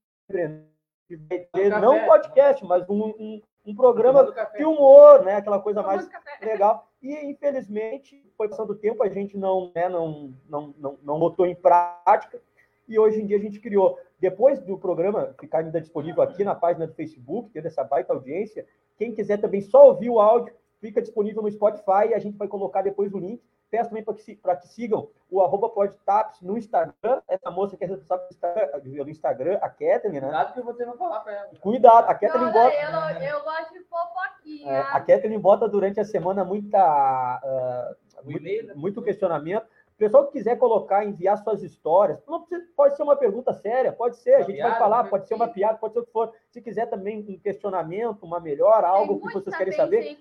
não podcast, mas um, um, um programa de humor, né? Aquela coisa mais legal. E, infelizmente, foi passando o tempo, a gente não, né, não, não, não, não botou em prática. E hoje em dia a gente criou, depois do programa ficar ainda disponível aqui na página do Facebook, tendo essa baita audiência, quem quiser também só ouvir o áudio, fica disponível no Spotify e a gente vai colocar depois o link. Peço também para que, que sigam o arroba podtaps no Instagram. Essa moça que é responsável pelo Instagram, a Kathleen, né? Cuidado que você vai falar para ela. Cuidado, a Kathleen bota. Eu, eu gosto de fofoquinha. É, a Kathleen bota durante a semana muita, uh, muito, muito questionamento. O pessoal que quiser colocar, enviar suas histórias, não pode ser uma pergunta séria, pode ser, a gente piada, vai falar, pode ser uma piada, pode ser o que for. Se quiser também um questionamento, uma melhor, algo que vocês querem saber.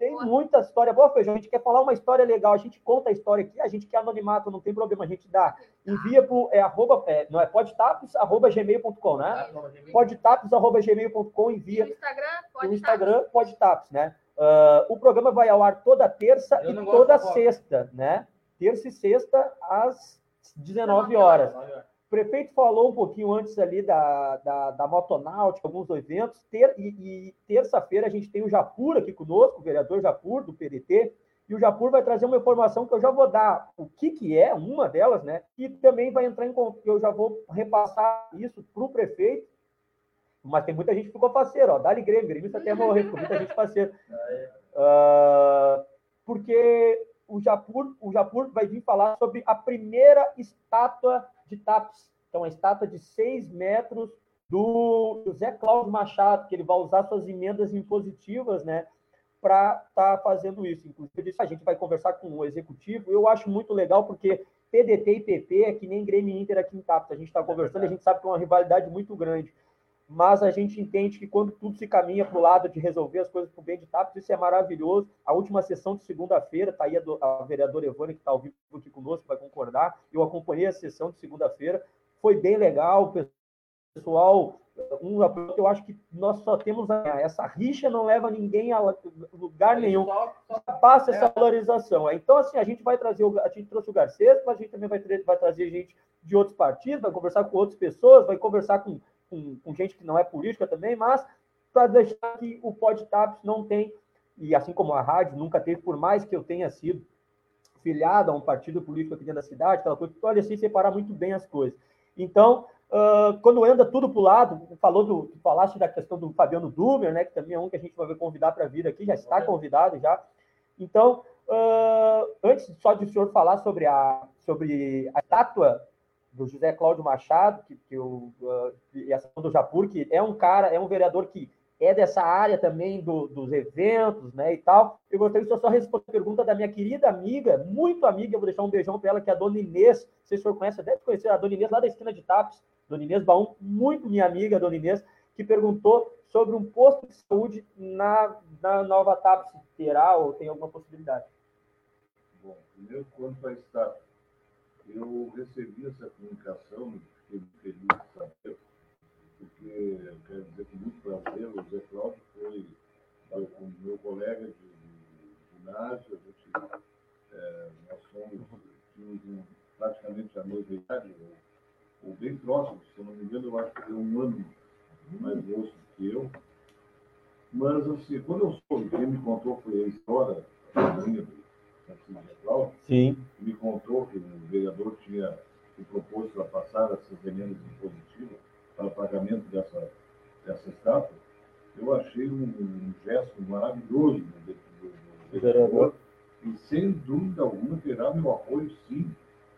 Tem muita história boa, Feijão. A gente quer falar uma história legal, a gente conta a história aqui, a gente quer anonimato, não tem problema, a gente dá. Envia para é, arroba, é, não é podtaps, arroba gmail.com, né? Podtaps, arroba gmail.com, envia. No Instagram, Instagram, podtaps, né? Uh, o programa vai ao ar toda terça e toda sexta, né? Terça e sexta, às 19 horas. O prefeito falou um pouquinho antes ali da, da, da Motonáutica, alguns eventos, ter, e, e terça-feira a gente tem o Japur aqui conosco, o vereador Japur, do PDT, e o Japur vai trazer uma informação que eu já vou dar o que, que é, uma delas, né? E também vai entrar em eu já vou repassar isso para o prefeito, mas tem muita gente que ficou parceiro, ó. Dali Grêmio, Grêmio até morrer, ficou muita gente parceiro. Uh, porque o Japur, o Japur vai vir falar sobre a primeira estátua de TAPS. Então, a estátua de 6 metros do José Cláudio Machado, que ele vai usar suas emendas impositivas, né, para estar tá fazendo isso. Inclusive, a gente vai conversar com o executivo. Eu acho muito legal, porque PDT e PP é que nem Grêmio Inter aqui em TAPS. A gente está conversando, a gente sabe que é uma rivalidade muito grande mas a gente entende que quando tudo se caminha para o lado de resolver as coisas para o bem de TAPS, isso é maravilhoso. A última sessão de segunda-feira, está aí a, do, a vereadora Evânia, que está ao vivo aqui conosco, vai concordar. Eu acompanhei a sessão de segunda-feira, foi bem legal, pessoal. Um eu acho que nós só temos a, essa rixa não leva ninguém a lugar nenhum. Passa essa valorização. Então, assim, a gente vai trazer, a gente trouxe o Garcês, mas a gente também vai, vai trazer gente de outros partidos, vai conversar com outras pessoas, vai conversar com com, com gente que não é política também, mas para deixar que o Podtaps não tem, e assim como a rádio nunca teve, por mais que eu tenha sido filiado a um partido político aqui dentro da cidade, aquela coisa, pode assim separar muito bem as coisas. Então, uh, quando anda tudo para o lado, falou do, falaste da questão do Fabiano Dumer, né, que também é um que a gente vai convidar para vir aqui, já está convidado já. Então, uh, antes só de o senhor falar sobre a, sobre a estátua do José Cláudio Machado, que, que o, uh, e a do Japur, que é um cara, é um vereador que é dessa área também do, dos eventos, né, e tal. Eu gostaria de só responder a pergunta da minha querida amiga, muito amiga, eu vou deixar um beijão para ela, que é a Dona Inês, se o senhor conhece, deve conhecer a Dona Inês, lá da esquina de Tapes, Dona Inês Baum, muito minha amiga, Dona Inês, que perguntou sobre um posto de saúde na, na nova Tapes, terá ou tem alguma possibilidade? Bom, primeiro, quanto a estar eu recebi essa comunicação, fiquei feliz de saber, porque quero dizer com muito prazer, o Zé Cláudio foi meu, meu colega de, de ginásio, a gente, é, nós somos, tínhamos praticamente a novidade, ou, ou, bem próximo, se eu não me engano, eu acho que é um ano mais moço que eu. Mas, assim, quando eu soube, quem me contou foi a história, a minha, Sim. me contou que o vereador tinha se proposto para passar essas emendas impositivas para pagamento dessa, dessa estátua. Eu achei um, um gesto maravilhoso do, do, do vereador e, sem dúvida alguma, terá meu apoio, sim.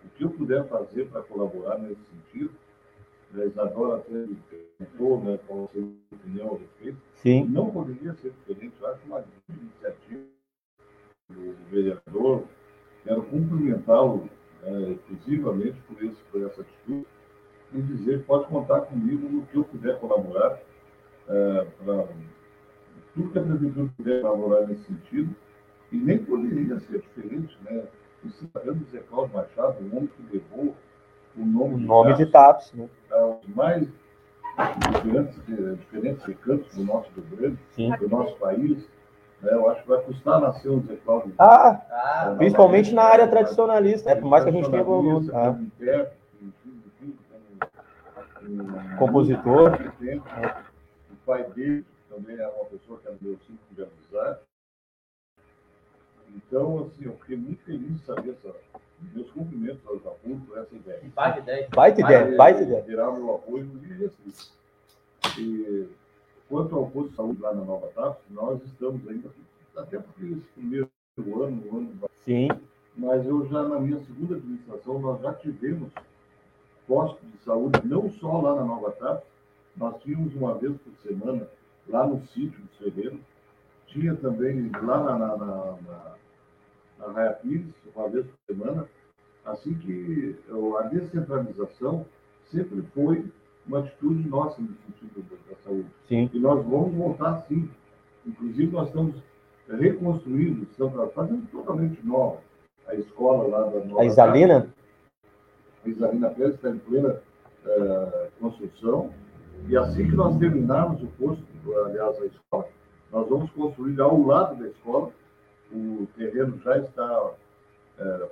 O que eu puder fazer para colaborar nesse sentido, a Isadora até perguntou né, qual a sua opinião a respeito. Sim. Não poderia ser diferente. Eu acho uma grande iniciativa do vereador. Quero cumprimentá-lo é, exclusivamente por, esse, por essa atitude e dizer que pode contar comigo no que eu puder colaborar, é, para tudo que a prefeitura puder colaborar nesse sentido, e nem poderia ser diferente, né? O cidadão Zé Cláudio Machado, um homem que levou o nome, O nome de TAPS, né? aos mais diferentes, eh, diferentes recantos do nosso Rio Grande, Sim. do nosso país. Né? Eu acho que vai custar nascer um Zé Cláudio. Ah, Ah, principalmente na área tradicionalista, né? Por mais que a gente tenha evoluído. Ah, Compositor. O pai dele também era uma pessoa que era meu ciclo de amizade. Então, assim, eu fiquei muito feliz de saber essa, meus cumprimentos aos por essa ideia. baita ideia. Baita ideia, baita ideia. Terá meu apoio dia seguinte. E quanto ao posto de saúde lá na Nova TAP, nós estamos ainda, até porque esse primeiro ano, o ano Sim, mas eu já na minha segunda administração nós já tivemos postos de saúde não só lá na Nova TAP, nós tínhamos uma vez por semana lá no sítio do Ferreiro, tinha também lá na, na, na, na, na Raia Pires, uma vez por semana, assim que a descentralização sempre foi uma atitude nossa no sentido da saúde. sim. E nós vamos voltar sim. Inclusive, nós estamos reconstruindo, estamos fazendo totalmente nova a escola lá da Nova A Isalina? A Isalina Pérez está em plena eh, construção. E assim que nós terminarmos o posto, aliás, a escola, nós vamos construir ao lado da escola. O terreno já está eh,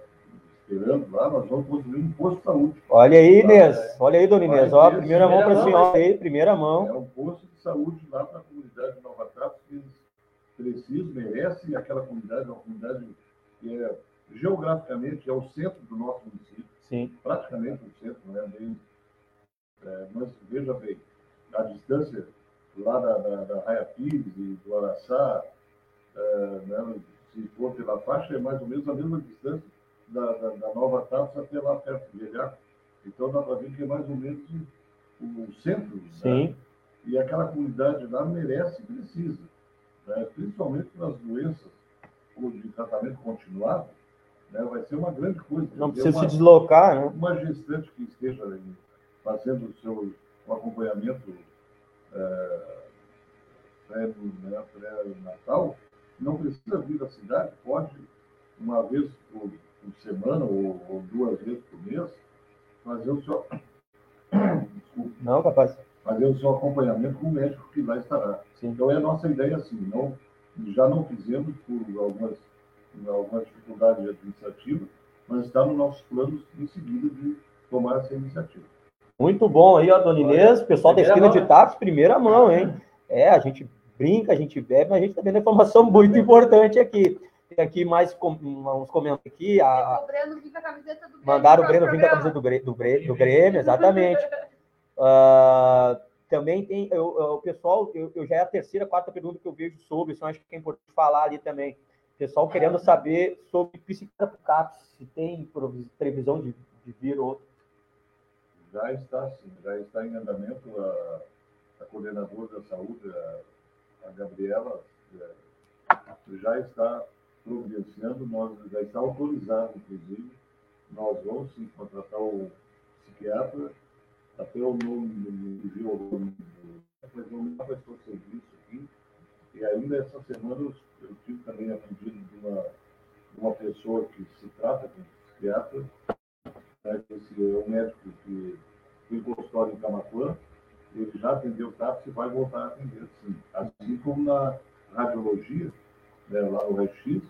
esperando lá. Nós vamos construir um posto de saúde. Olha aí, Inês. Olha aí, dona Inês. Ó, primeira mão para a senhora aí, primeira mão. É um posto de saúde lá para a comunidade de Nova Tapa, que eles precisam, merecem, e aquela comunidade é uma comunidade que é, geograficamente, é o centro do nosso município, Sim, praticamente o centro, não é bem. É, mas veja bem, a distância lá da, da, da Raia Pires e do Araçá, é, né, se for pela faixa, é mais ou menos a mesma distância da, da, da Nova Tapas até lá perto de Velhaco. Então dá para ver que é mais ou menos o, o centro. né? sim. E aquela comunidade lá merece e precisa, né? principalmente nas doenças de tratamento continuado, né? vai ser uma grande coisa. Não precisa uma, se deslocar, né? uma gestante que esteja fazendo o seu um acompanhamento é, pré- né, pré-natal, não precisa vir da cidade, pode, uma vez por, por semana ou, ou duas vezes por mês, fazer o seu, desculpe, Não, capaz. fazer o seu acompanhamento com o médico que lá estará. Sim. Então é a nossa ideia assim, não, já não fizemos por algumas, algumas dificuldades administrativas, mas está nos nossos planos em seguida de tomar essa iniciativa. Muito bom aí, ó, dona Inês. Pessoal da Primeira esquina mão, de né? TAPS, primeira mão, hein? É, a gente brinca, a gente bebe, mas a gente também tem informação muito importante aqui. Tem aqui mais com, uns comentários aqui. A, O Breno vim com a camiseta do Grêmio. mandaram o Breno vir com a camiseta do, do, do Grêmio, exatamente. Ah, também tem eu- eu- o pessoal, eu, eu já é a terceira, quarta pergunta que eu vejo sobre, isso eu acho que é importante falar ali também. Pessoal querendo saber sobre pro CAPS, se tem previsão de, de vir outro. Já está, sim, já está em andamento a, a coordenadora da saúde, a, a Gabriela, é, já está providenciando, nós, já está autorizado, inclusive, nós vamos sim contratar o psiquiatra, até o nome do do o nome do mas não vai ter o serviço aqui, e ainda essa semana eu, tive também a pedido de uma, de uma pessoa que se trata com psiquiatra, né, esse é um médico que foi consultório em Camacuã, ele já atendeu o TAPS e vai voltar a atender, sim. Assim como na radiologia, né, lá no RX,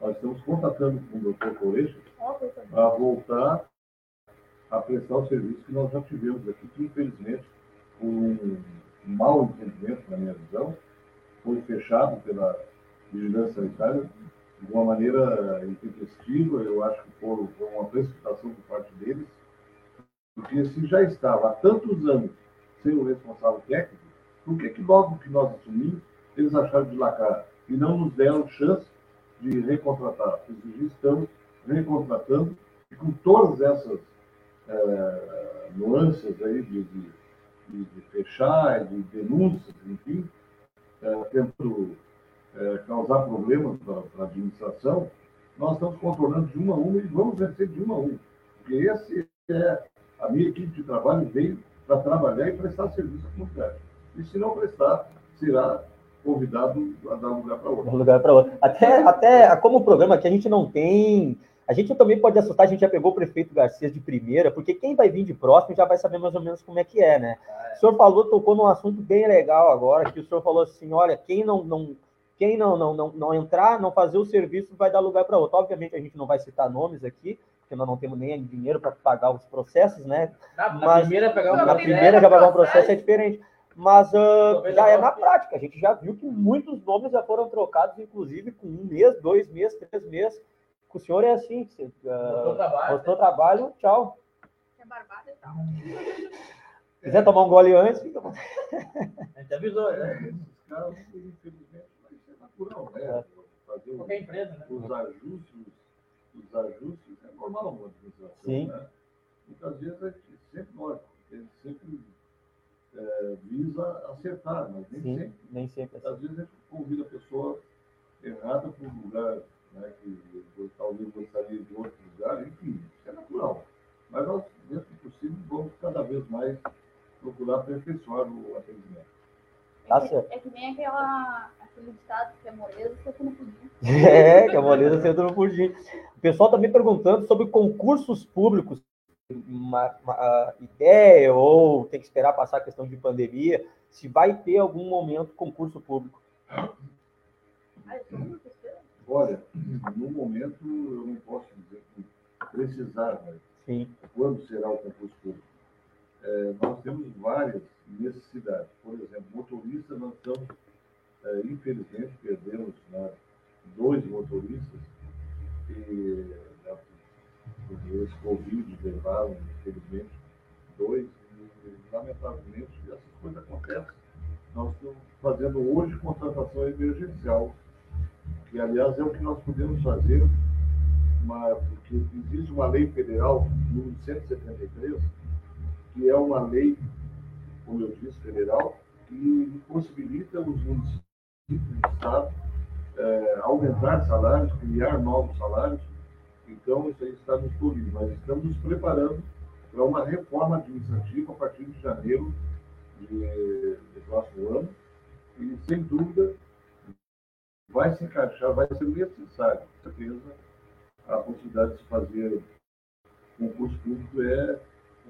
nós estamos contatando com o Dr. Boa. para voltar a prestar o serviço que nós já tivemos aqui, que infelizmente, por um mau entendimento, na minha visão, foi fechado pela vigilância sanitária de uma maneira intempestiva, eu acho que foi foi uma precipitação por parte deles, porque se já estava há tantos anos sem o responsável técnico, por que, que logo que nós assumimos, eles acharam de lacrar e não nos deram chance de recontratar? Estamos recontratando e com todas essas eh, nuances aí de, de, de, fechar, de denúncias, enfim, eh, tentando eh, causar problemas para a administração, nós estamos contornando de uma a uma e vamos vencer de uma a uma. Porque esse é a minha equipe de trabalho veio para trabalhar e prestar serviço à comunidade. E se não prestar, será convidado a dar lugar para outro. um lugar para outro. Até, até como o programa aqui a gente não tem, a gente também pode assustar, a gente já pegou o prefeito Garcia de primeira, porque quem vai vir de próximo já vai saber mais ou menos como é que é, né? O senhor falou, tocou num assunto bem legal agora, que o senhor falou assim, olha, quem não, não quem não, não, não, não entrar, não fazer o serviço, vai dar lugar para outro. Obviamente, a gente não vai citar nomes aqui, porque nós não temos nem dinheiro para pagar os processos, né? Na, na Mas- primeira pegar um Na primeira já pagar um processo é diferente. Mas ah, já é na prática. A gente já viu que muitos nomes já foram trocados, inclusive com um mês, dois meses, três meses. Com o senhor é assim. Você, uh, trabalho. mostrou trabalho, tchau. É barbada e tal. Quiser tomar um gole antes, fica. A gente avisou, né? Esses caras, infelizmente, vai ser natural, né? Fazer os, Qualquer empresa, né? os ajustes, os ajustes é normal uma organização, Sim. né? Muitas vezes gente sempre, lógico, gente sempre é, visa acertar, mas nem Sim, sempre. nem sempre é Às vezes a gente convida a pessoa errada para um lugar né, que talvez gostaria de outro lugar, enfim, isso é natural. Mas nós, dentro do possível, vamos cada vez mais procurar aperfeiçoar o atendimento. Tá É que, certo. é que nem aquela, aquele ditado que é moleza, você não podia. É, que a moleza senta no pudim. O pessoal também perguntando sobre concursos públicos. Uma, uma, ideia ou tem que esperar passar a questão de pandemia, se vai ter algum momento concurso público. Olha, no momento eu não posso dizer que precisar, né, Sim, quando será o concurso público. É, nós temos várias necessidades. Por exemplo, motoristas, nós estamos, é, infelizmente, perdemos né, dois motoristas e por esse Covid levaram, infelizmente, dois. E, lamentavelmente, essas coisas acontecem. Nós estamos fazendo hoje contratação emergencial, que, aliás, é o que nós podemos fazer uma, porque existe uma lei federal, número 173, que é uma lei, como eu disse, federal, que possibilita os municípios do Estado eh, aumentar salários, criar novos salários. Então, isso aí está nos proibido. Nós estamos nos preparando para uma reforma administrativa a partir de janeiro do próximo ano. E, sem dúvida, vai se encaixar, vai ser necessário, com certeza, a possibilidade de se fazer concurso público é,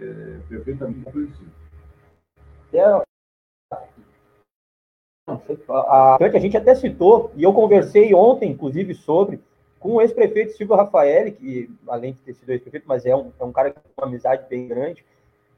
é perfeitamente compreensível. É, a, a, a gente até citou, e eu conversei ontem, inclusive, sobre, com o ex-prefeito Silvio Rafael, que além de ter sido ex-prefeito, mas é um, é um cara que tem uma amizade bem grande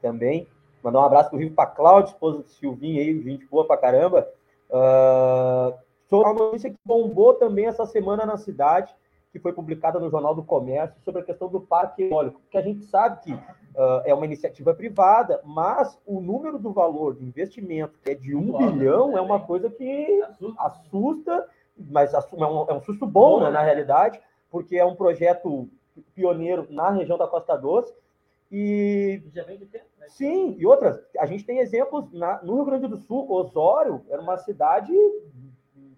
também. Mandar um abraço, inclusive, para Cláudia, esposa do Silvinho aí, gente boa pra caramba. Uh, sobre uma notícia que bombou também essa semana na cidade, que foi publicada no Jornal do Comércio, sobre a questão do parque eólico, que a gente sabe que uh, é uma iniciativa privada, mas o número do valor de investimento, que é de um bilhão, é uma coisa que Assusta. Mas é um, é um susto bom, né, na realidade, porque é um projeto pioneiro na região da Costa Doce, e Já vem de tempo, né? Sim, e outras. A gente tem exemplos na- no Rio Grande do Sul. Osório era uma cidade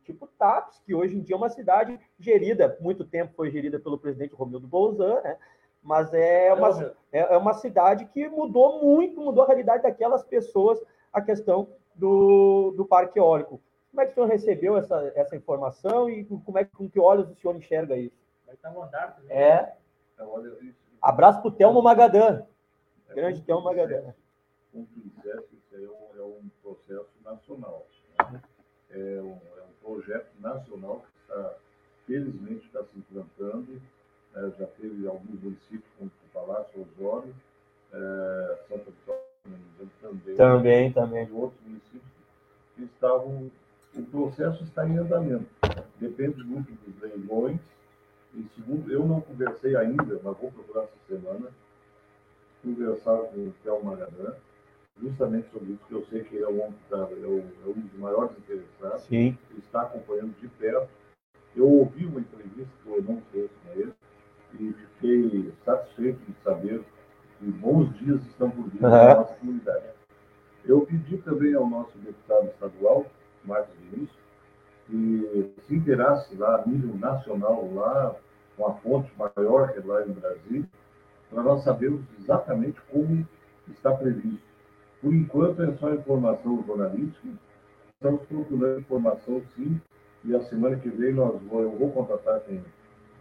tipo TAPS, que hoje em dia é uma cidade gerida, muito tempo foi gerida pelo presidente Romildo Bolzan, né? Mas é uma, é é uma cidade que mudou muito, mudou a realidade daquelas pessoas, a questão do, do parque eólico. Como é que o senhor recebeu essa, essa informação e como é com que olhos o senhor enxerga isso? Vai estar no andar também. É, isso, abraço para o Telmo Magadã, é grande tu Magadã. Como tu disseste, isso aí é um, é um processo nacional. né? É, um, é um projeto nacional que está, felizmente, está se implantando. né? já teve alguns municípios, como tu falaste, Osório, é, Santa Vitória, engano, também. Também, também. de outros municípios que estavam. O processo está em andamento. Depende muito dos leilões. E segundo, eu não conversei ainda, mas vou procurar essa semana, conversar com o Théo Magadã, justamente sobre isso, que eu sei que ele é um, tá- é o- é um dos maiores interessados, Sim. está acompanhando de perto. Eu ouvi uma entrevista que eu não fez com ele e fiquei satisfeito de saber que bons dias estão por vir na Aham. nossa comunidade. Eu pedi também ao nosso deputado estadual, Marcos Vinícius, que se inteirasse lá a nível nacional, lá com a fonte maior que é lá em Brasília, para nós sabermos exatamente como está previsto. Por enquanto é só informação jornalística, estamos procurando informação sim, e a semana que vem nós vou, eu vou contatar com,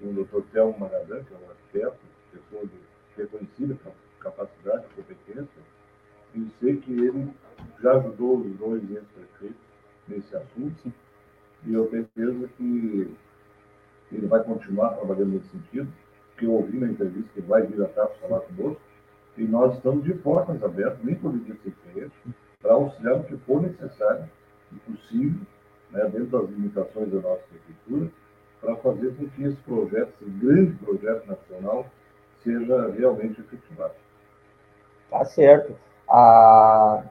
com o Dr. Telmo Magadã, que é o arquiteto, pessoa de reconhecida capacidade, competência, e sei que ele já ajudou os dois ex-prefeitos nesse assunto, e eu tenho certeza que ele vai continuar trabalhando nesse sentido, que eu ouvi na entrevista que vai vir a TAP falar conosco, e nós estamos de portas abertas, nem poderia ser diferente, para auxiliar o que for necessário e possível, né, dentro das limitações da nossa prefeitura, para fazer com que esse projeto, esse grande projeto nacional, seja realmente efetivado. Tá certo. A...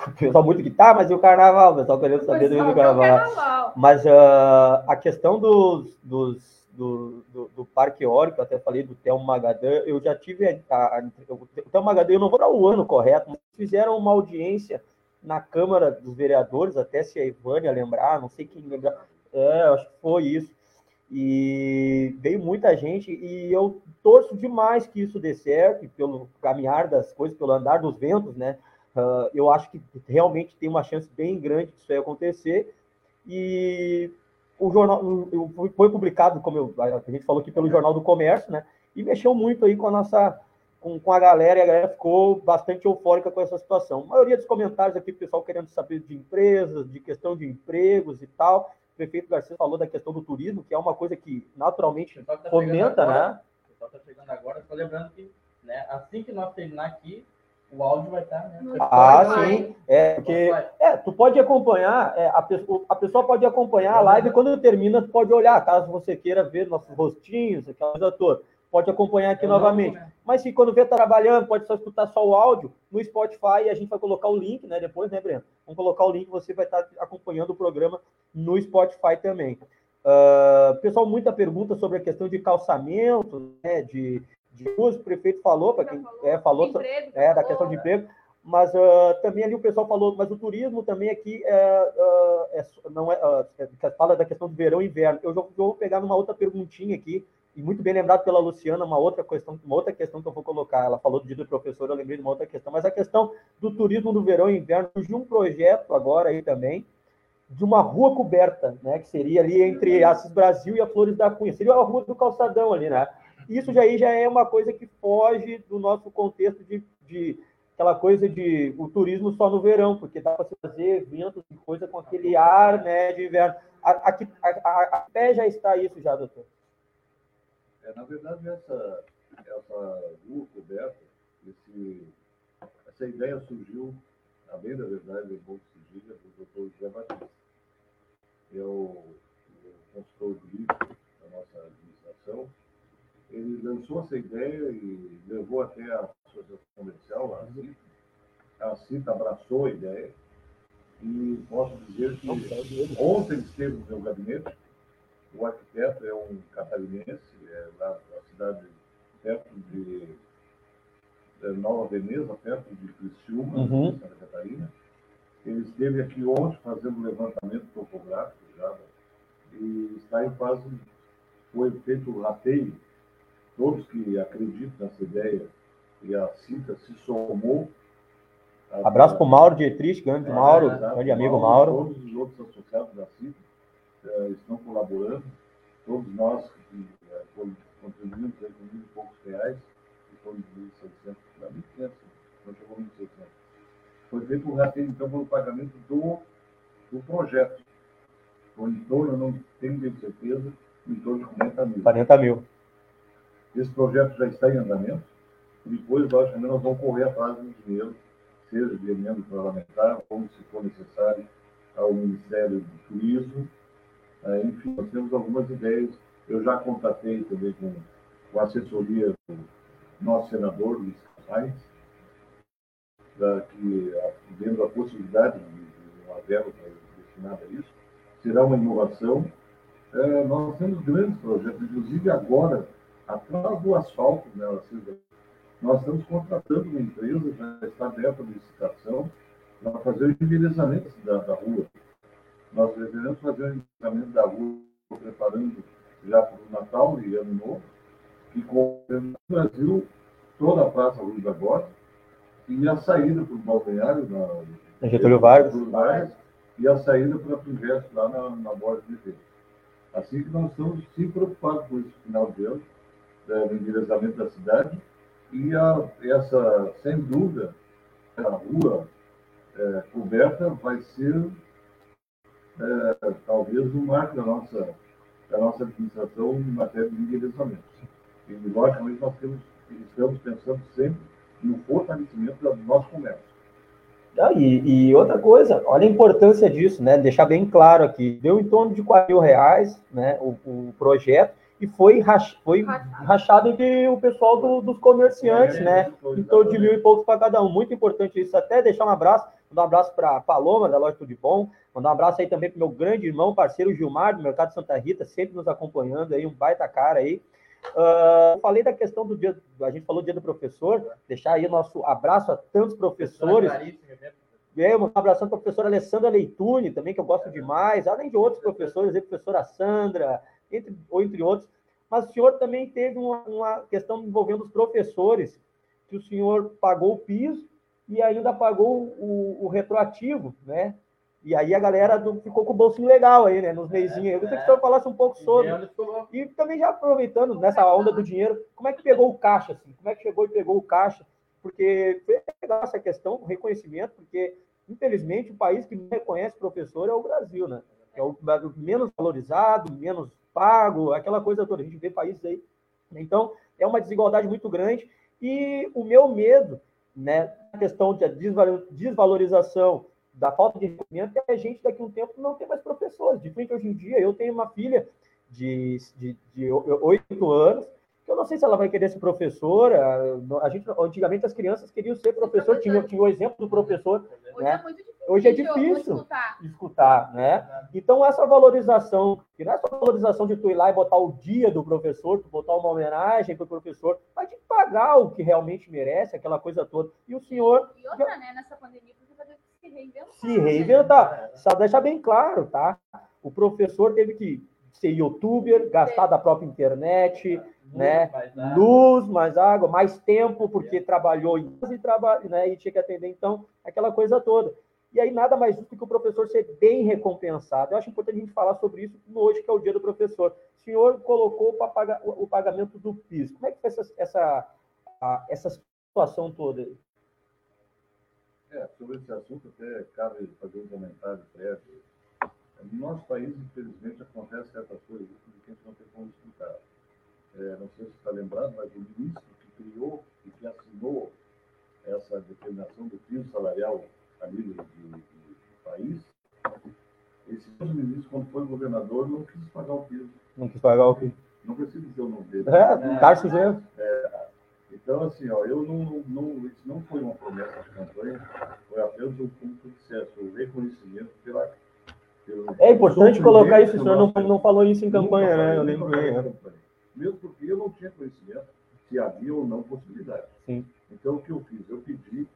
O pessoal muito que tá, mas e o carnaval? O pessoal querendo saber do carnaval. carnaval. Mas uh, a questão dos, dos, do, do, do, Parque Eólico, até falei do Thelmo Magadã, eu já tive. A, a, o Thelmo Magadã, eu não vou dar o ano correto, mas fizeram uma audiência na Câmara dos Vereadores, até se a Ivânia lembrar, não sei quem lembrar. É, acho que foi isso e veio muita gente e eu torço demais que isso dê certo, pelo caminhar das coisas, pelo andar dos ventos, né? Uh, eu acho que realmente tem uma chance bem grande disso aí acontecer e o jornal foi publicado, como eu, a gente falou aqui, pelo Jornal do Comércio, né? E mexeu muito aí com a nossa com, com a galera e a galera ficou bastante eufórica com essa situação. A maioria dos comentários aqui, o pessoal querendo saber de empresas, de questão de empregos e tal prefeito Garcia falou da questão do turismo, que é uma coisa que naturalmente tá fomenta, né? O pessoal está chegando agora, só lembrando que né, assim que nós terminar aqui, o áudio vai estar, né? Ah, sim. É, porque, é, tu pode acompanhar, é, a, pessoa, a pessoa pode acompanhar a live quando termina, tu pode olhar, caso você queira ver nossos rostinhos, aquela coisa toda pode acompanhar aqui novamente. Né? Mas se quando vê trabalhando, pode só escutar só o áudio no Spotify, a gente vai colocar o link, né? Depois, né, Breno? Vamos colocar o link, você vai estar acompanhando o programa no Spotify também. Uh, pessoal, muita pergunta sobre a questão de calçamento, né? De, de o prefeito falou, para quem falou, é, falou emprego, é, da questão de emprego mas uh, também ali o pessoal falou, mas o turismo também aqui é, uh, é não é, uh, fala da questão do verão e inverno. Eu já, vou pegar numa outra perguntinha aqui e muito bem lembrado pela Luciana, uma outra questão, uma outra questão que eu vou colocar. Ela falou do dia do professor, eu lembrei de uma outra questão, mas a questão do turismo no verão e inverno, de um projeto agora aí também, de uma rua coberta, né? Que seria ali entre Assis Brasil e a Flores da Cunha. Seria a rua do calçadão ali, né? Isso já aí já é uma coisa que foge do nosso contexto de, de aquela coisa de o turismo só no verão, porque dá para fazer eventos e coisa com aquele ar né, de inverno. Aqui, a, a, a pé já está isso já, doutor. É, na verdade, essa, essa rua coberta, esse, essa ideia surgiu, a bem da verdade, em se diga, do doutor José Batista. O, o consultor jurídico da nossa administração. Ele lançou essa ideia e levou até a Associação Comercial, a CITA. A CITA abraçou a ideia. E posso dizer que ontem esteve no meu gabinete o arquiteto é um catarinense, é lá da cidade perto de Nova Veneza, perto de Criciúma, uhum. Santa Catarina. Ele esteve aqui ontem fazendo levantamento topográfico já, e está em fase, foi feito o rateio. Todos que acreditam nessa ideia e a CITA se somou. Abraço para o Mauro Dietrich, grande é, Mauro, grande amigo Mauro. Todos os outros associados da CITA uh, estão colaborando. Todos nós que uh, contribuímos com mil e poucos reais, e foram de 1.600, não, 1.500, não chegou a 1.600. Foi feito o rateio, então, pelo pagamento do, do projeto. Foi em torno, não tenho certeza, em torno de 40 mil. 40 mil. Esse projeto já está em andamento. E depois, logicamente, nós vamos correr atrás do dinheiro, seja de emenda parlamentar, ou, se for necessário, ao Ministério do Turismo, é, enfim, nós temos algumas ideias. Eu já contatei também com, a assessoria do nosso senador, Luiz Sainz, que, vendo a possibilidade de uma verba destinada a isso. Será uma inovação. É, nós temos grandes projetos, inclusive agora, atrás do asfalto, né, nós estamos contratando uma empresa, já está aberta a licitação, para fazer o envelhecimento da, da rua. Nós pretendemos fazer o encerramento da rua, preparando já para o Natal e Ano Novo, que com no Brasil toda a Praça Rui da Borda e a saída para o Balneário, na, Getúlio Vargas. Vargas, e a saída para o Ingresso lá na, na Borda de Verde. Assim que nós estamos sim preocupados com esse final de ano, é, endereçamento da cidade. E a, essa, sem dúvida, a rua é, coberta vai ser é, talvez o marco da nossa, da nossa administração em matéria de endereçamento. E, logicamente, nós temos, estamos pensando sempre no fortalecimento do nosso comércio. Ah, e, e, outra coisa, olha a importância disso, né? Deixar bem claro aqui, deu em torno de 4 mil reais né, o, o projeto e foi, rach, foi rachado entre o pessoal do, dos comerciantes, é, né? Em torno de mil e poucos para cada um. Muito importante isso. Até deixar um abraço, mandar um abraço para a Paloma, da Loja Tudo de Bom, mandar um abraço aí também para meu grande irmão, parceiro Gilmar, do Mercado Santa Rita, sempre nos acompanhando aí, um baita cara aí. Uh, falei da questão do dia, a gente falou do dia do professor, deixar aí o nosso abraço a tantos professores. É, um abraço para a professora Alessandra Leitune, também, que eu gosto demais, além de outros professores, a professora Sandra, entre, ou entre outros. Mas o senhor também teve uma, uma questão envolvendo os professores, que o senhor pagou o piso e ainda pagou o, o retroativo, né? E aí a galera do, ficou com o bolsinho legal aí, né? Nos é, meizinhos. Eu gostaria é. que o senhor falasse um pouco sobre. E também já aproveitando nessa onda do dinheiro, como é que pegou o caixa, assim? Como é que chegou e pegou o caixa? Porque foi legal essa questão, o reconhecimento, porque, infelizmente, o país que não reconhece professor é o Brasil, né? É o menos valorizado, menos pago, aquela coisa toda. A gente vê países aí. Então, é uma desigualdade muito grande. E o meu medo, né, a questão de desvalorização da falta de investimento é a gente daqui a um tempo não ter mais professores. De frente hoje em dia, eu tenho uma filha de, de, de 8 anos, que eu não sei se ela vai querer ser professora. A gente, antigamente as crianças queriam ser professor, tinha, tinha o exemplo do professor. Hoje né? é muito difícil. Hoje é difícil escutar. escutar, né? Então, essa valorização, que não é só valorização de tu ir lá e botar o dia do professor, tu botar uma homenagem para o professor, mas de pagar o que realmente merece, aquela coisa toda. E o senhor. E outra, né, nessa pandemia, se reinventar. Se reinventar. Só deixar bem claro, tá? O professor teve que ser youtuber, gastar da própria internet, luz, né? Mais luz, mais água, mais tempo, porque é. trabalhou e, traba, né? e tinha que atender, então, aquela coisa toda. E aí, nada mais justo que o professor ser bem recompensado. Eu acho importante a gente falar sobre isso hoje, que é o dia do professor. O senhor colocou o pagamento do PIS. Como é que foi essa, essa, essa situação toda? É, sobre esse assunto, até cabe fazer um comentário prévio. No nosso país, infelizmente, acontece certas coisas que a gente não tem como explicar. É, não sei se está lembrado, mas o ministro que criou e que assinou essa determinação do piso salarial a nível de, de, de país, esse mesmo ministro, quando foi governador, não quis pagar o piso. Não quis pagar o piso. Não precisa dizer o nome dele. É, Tarso Zé. É, então, assim, ó, eu não, não, isso não foi uma promessa de campanha, foi apenas um, como tu disseste, um reconhecimento pela. É importante colocar isso, o senhor não, não falou isso em campanha, né? Eu lembro bem. Né? Mesmo porque eu não tinha conhecimento se havia ou não possibilidade. Sim. Então, o que eu fiz? Eu pedi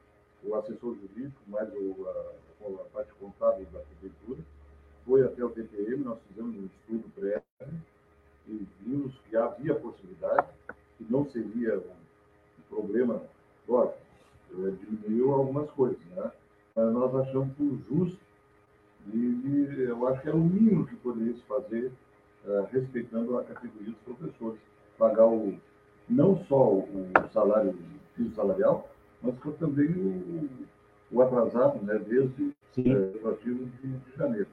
o assessor jurídico, mais o, a, a parte contábil da prefeitura, foi até o DPM, nós fizemos um estudo prévio e vimos que havia possibilidade, que não seria um problema, lógico, eh, diminuiu algumas coisas, né? Mas nós achamos por justo e, e eu acho que era o mínimo que poderia se fazer, uh, respeitando a categoria dos professores, pagar o, não só o, o salário, o piso salarial, mas foi também o, o atrasado, né, desde é, o ativo de, de janeiro.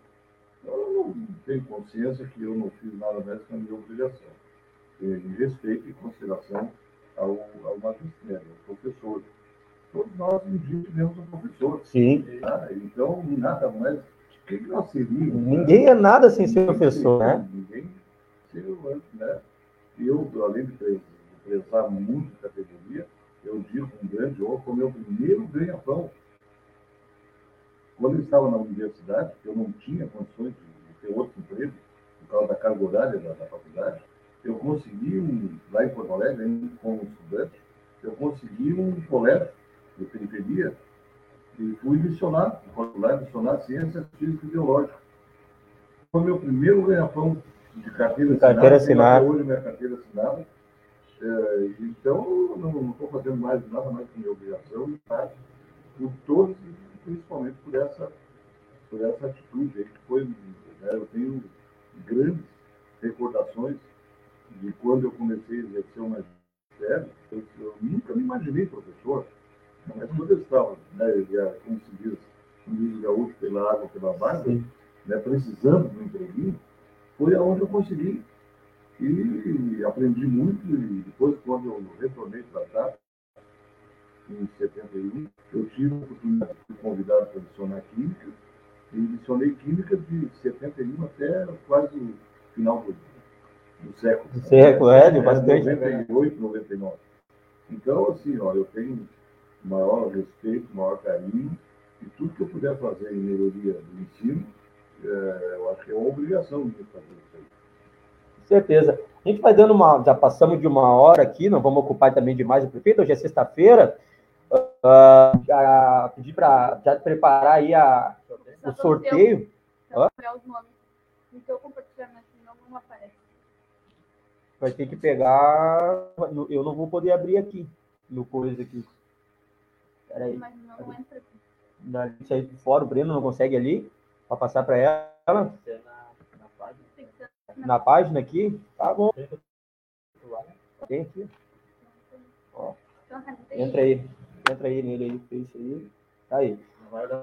Eu não tenho consciência que eu não fiz nada mais que a minha obrigação, em respeito e consideração ao, ao magistério, ao professor. Todos nós um dia tivemos um professor. Sim. Tá? Então, nada mais. Quem nós seríamos? Ninguém é nada sem ser professor, né? Ninguém seria né? Eu, além de prezar muito a categoria, eu digo com grande honra, foi meu primeiro ganha-pão. Quando eu estava na universidade, eu não tinha condições de ter outro emprego, por causa da carga horária da, da faculdade, eu consegui, um, lá em Porto Alegre, como estudante, eu consegui um colégio de periferia e fui missionar, lá missionar ciências físicas e biológicas. Foi meu primeiro ganha-pão de carteira, carteira assinada. Hoje minha carteira assinada é, então, não estou fazendo mais nada mais que minha obrigação e por todos, principalmente por essa, por essa atitude aí, que foi, né, eu tenho grandes recordações de quando eu comecei a exercer o magistério, eu, eu nunca me imaginei professor. Mas quando eu estava, né, como se diz, no Rio Gaúcho, pela água, pela barca, né, precisando do empreguinho, foi aonde eu consegui. E aprendi muito, e depois, quando eu retornei para cá, em 71, eu tive a oportunidade de ser convidado para lecionar Química, e lecionei Química de 71 até quase o final do, do século. Do século, é, de bastante. 98, 99. Então, assim, ó, eu tenho maior respeito, maior carinho, e tudo que eu puder fazer em melhoria do ensino, é, eu acho que é uma obrigação minha fazer isso aí. Com certeza. A gente vai dando uma. Já passamos de uma hora aqui, não vamos ocupar também demais o prefeito, hoje é sexta-feira. Uh, já pedi para já preparar aí a, o sorteio. os nomes. No teu compartilhamento não, não aparece. Vai ter que pegar. Eu não vou poder abrir aqui no coisa aqui. Peraí. Mas não, entra aqui. Isso aí fora, o Breno não consegue ali para passar para ela. Na, na página. Na página aqui? Tá bom. Tem aqui. Ó, Então, entra aí. Entra aí nele aí, fez isso aí. Tá aí.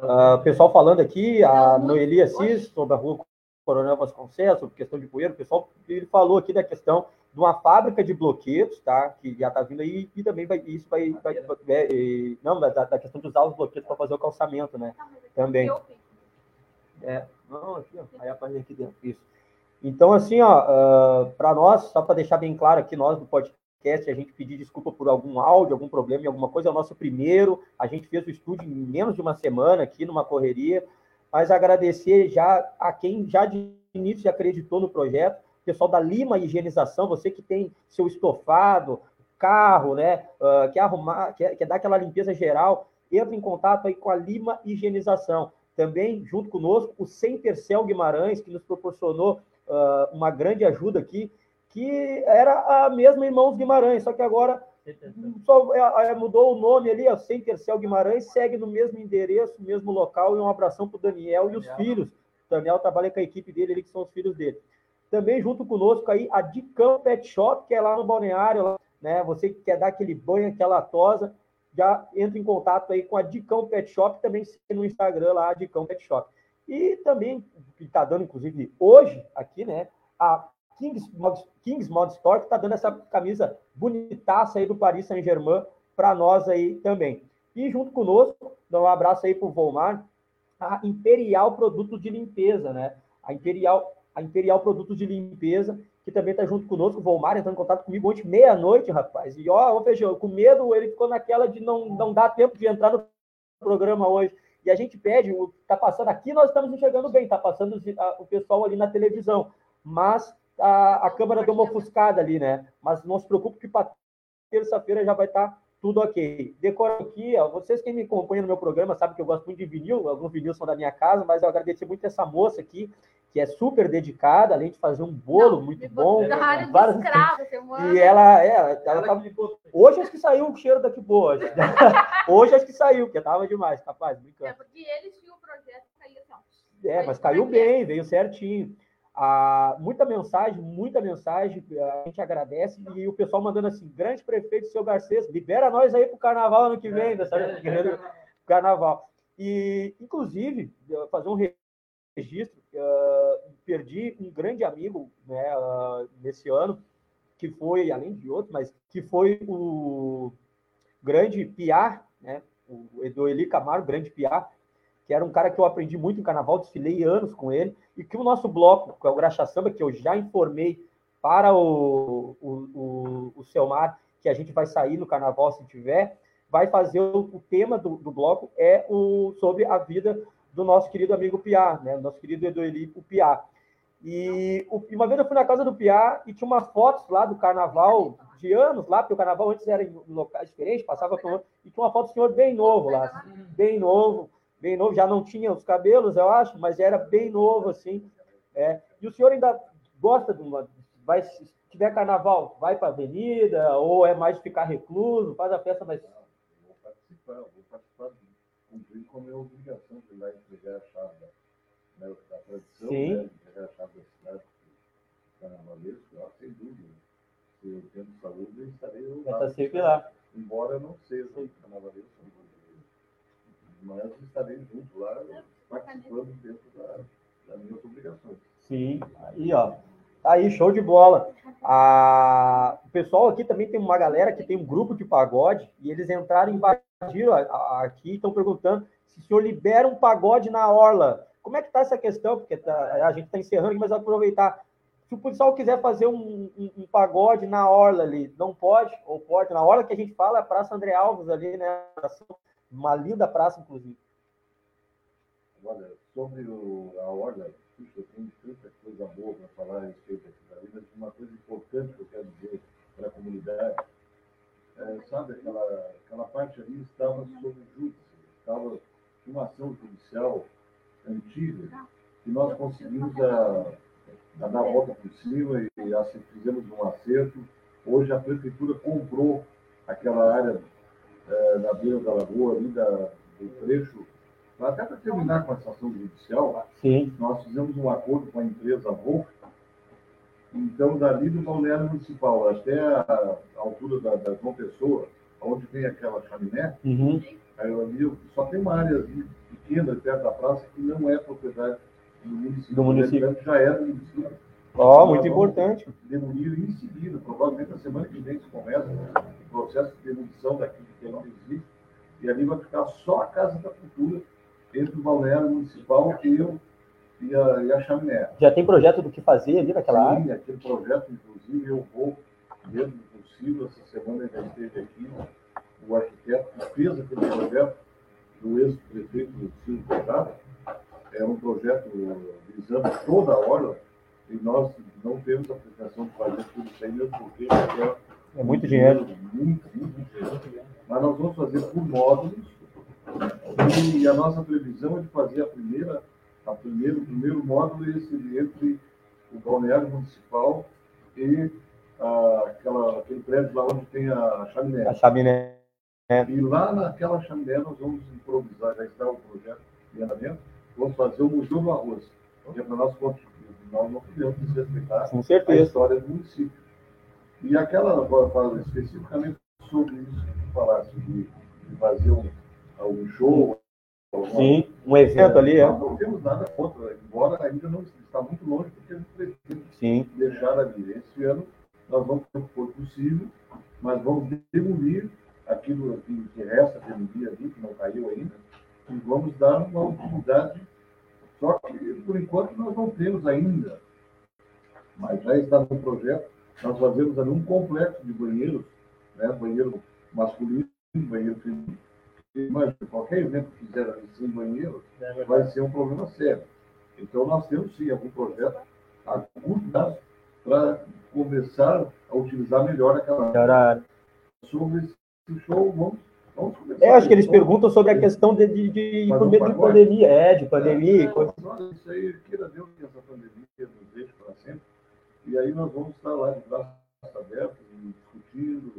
Ah, o pessoal falando aqui, a Noeli Assis, sobre a rua Coronel Vasconcelos, sobre questão de poeira, o pessoal ele falou aqui da questão de uma fábrica de bloquedos, tá? Que já está vindo aí e também vai, isso vai, vai, é, é, não, da, da questão de usar os bloquedos para fazer o calçamento, né? Ah, aqui Também. fiz. É, não, aqui, ó, aí a página aqui dentro, isso. Então, assim, ó, para nós, só para deixar bem claro aqui, nós do podcast, a gente pedir desculpa por algum áudio, algum problema em alguma coisa, é o nosso primeiro, a gente fez o estúdio em menos de uma semana aqui, numa correria, mas agradecer já a quem já de início acreditou no projeto, pessoal da Lima Higienização, você que tem seu estofado, carro, né, ah, quer arrumar, quer, quer dar aquela limpeza geral, entra em contato aí com a Lima Higienização. Também, junto conosco, o Centercel Guimarães, que nos proporcionou ah, uma grande ajuda aqui, que era a mesma Irmãos Guimarães, só que agora só é, é, mudou o nome ali, ó, Centercel Guimarães, segue no mesmo endereço, mesmo local, e um abração para o Daniel e os Daniel. filhos. O Daniel trabalha com a equipe dele ali, que são os filhos dele. Também junto conosco aí a Dicão Pet Shop, que é lá no balneário, lá, né? Você que quer dar aquele banho, aquela tosa, já entra em contato aí com a Dicão Pet Shop, também no Instagram lá, a Dicão Pet Shop. E também, que está dando, inclusive, hoje, aqui, né? A Kings Mod, Kings Mod Store, que está dando essa camisa bonitaça aí do Paris Saint-Germain para nós aí também. E junto conosco, dá um abraço aí para o Volmar, a Imperial Produtos de Limpeza, né? A Imperial, a Imperial Produtos de Limpeza, que também está junto conosco, o Volmar entrando em contato comigo ontem, meia-noite, rapaz. E ó, ô Feijão, com medo, ele ficou naquela de não, não dar tempo de entrar no programa hoje. E a gente pede, tá passando aqui, nós estamos enxergando bem, tá passando o pessoal ali na televisão, mas a, a câmera deu uma ofuscada ali, né? Mas não se preocupe que para terça-feira já vai estar tudo ok. Decora aqui, ó, vocês que me acompanham no meu programa sabem que eu gosto muito de vinil, alguns vinil são da minha casa, mas eu agradecer muito essa moça aqui, que é super dedicada, além de fazer um bolo Não, muito bom. botou na área de várias- escravo, manda. E ela, é, ela, ela tava- que. Hoje acho que saiu o cheiro daqui boa. Hoje, hoje acho que saiu, porque tava demais, capaz, É porque eles tinham o projeto cair assim, ó. É, mas caiu bem, veio certinho. Ah, muita mensagem, muita mensagem, a gente agradece. E o pessoal mandando assim: grande prefeito, seu Garcês, libera nós aí pro carnaval ano que vem, dessa carnaval. E, inclusive, fazer um re- registro, ah, perdi um grande amigo né, ah, nesse ano, que foi, além de outros, mas que foi o grande Piá, né, o Edoeli Camargo, grande Piá, que era um cara que eu aprendi muito em carnaval, desfilei anos com ele, e que o nosso bloco, que é o Graxa Samba, que eu já informei para o, o, o, o Selmar, que a gente vai sair no carnaval se tiver, vai fazer o, o tema do, do bloco é o sobre a vida do nosso querido amigo Piá, né? Nosso querido Edoeli, o Piá. E o- uma vez eu fui na casa do Piá e tinha umas fotos lá do carnaval de anos lá, porque o carnaval antes era em locais diferentes, passava por e tinha uma foto do senhor bem novo lá, bem novo, bem novo, já não tinha os cabelos, eu acho, mas era bem novo assim. É. E o senhor ainda gosta de uma vai se tiver carnaval, vai para a avenida ou é mais ficar recluso, faz a festa Eu vou participar, eu vou participar, cumprir com a minha obrigação de ir lá entregar a chave, né, a tradição Sim. né, entregar a chave da cidade carnavalesco, ó, sem dúvida. saúde, eu estarei lá. estar sempre lá. Embora não seja carnavalesco, mas estarei junto lá, participando dentro da, das minhas obrigações. Sim, aí, ó. Tá aí, show de bola. A... O pessoal aqui também tem uma galera que tem um grupo de pagode e eles entraram, invadiram a- a- aqui, estão perguntando se o senhor libera um pagode na orla. Como é que tá essa questão? Porque tá- a gente está encerrando aqui, mas vou aproveitar. Se o pessoal quiser fazer um, um- um pagode na orla ali, não pode? Ou pode? Na orla que a gente fala é a Praça André Alves ali, né? Uma linda praça, inclusive. Olha, sobre o, a ordem, puxa, eu tenho tanta coisa boa para falar a respeito da vida, mas uma coisa importante que eu quero dizer para a comunidade, é, sabe, aquela, aquela parte ali estava sob júdice, estava uma ação judicial antiga, que nós conseguimos a, a dar a volta por cima e fizemos um acerto. Hoje a prefeitura comprou aquela área eh, na beira da lagoa, ali da, do trecho, até para terminar com essa ação judicial, Sim. nós fizemos um acordo com a empresa Wolf. Então, dali do balneário municipal até a, a altura da, da João Pessoa, onde vem aquela chaminé, Uhum. aí ali só tem uma área pequena perto da praça que não é propriedade do município. Do município. Já é do município. Ó, muito Nós vamos importante. Demolir em seguida, provavelmente na semana que vem se começa o processo de demolição daquilo que não existe. E ali vai ficar só a Casa da Cultura entre o balneário municipal e, o, e, a, e a chaminé. Já tem projeto do que fazer ali naquela área? Sim, aquele projeto, inclusive, eu vou, dentro do possível, essa semana já esteve aqui, o arquiteto que fez aquele projeto, do ex-prefeito Silvio Corrado, é um projeto visando toda a orla, e nós não temos a pretensão de fazer tudo isso aí, mesmo porque é É muito dinheiro. muito, muito dinheiro. Mas nós vamos fazer por módulos, e a nossa previsão é de fazer a primeira, a primeiro, o primeiro módulo esse entre o balneário municipal e ah, aquela, aquele prédio lá onde tem a chaminé. A chaminé. E lá naquela chaminé nós vamos improvisar, já está o projeto em andamento, vamos fazer o Museu do Arroz, que é para nós continuar, nós não podemos desrespeitar Com a certeza. história do município. E aquela, agora falando especificamente sobre isso que tu falaste, de, de fazer um, algum show, Sim, um evento ali, é. nós não temos nada contra, embora ainda não está muito longe do que a gente pretende Sim, deixar ali. Esse ano nós vamos o que for possível, mas vamos demolir aquilo que, que resta demolir ali, que não caiu ainda, e vamos dar uma utilidade. Só que, por enquanto, nós não temos ainda, mas já está no projeto, nós fazemos ali um complexo de banheiros, né? banheiro masculino, banheiro feminino. Imagina, qualquer evento que fizer ali sem banheiro, vai ser um problema sério. Então, nós temos sim algum projeto a curto prazo para começar a utilizar melhor aquela era... sobre esse show. Vamos. É, acho que eles perguntam sobre a questão de, de, de, um de pandemia. É, de pandemia. É, coisa. Isso aí, queira Deus que essa pandemia nos deixe para sempre. E aí nós vamos estar lá de braços abertos, discutindo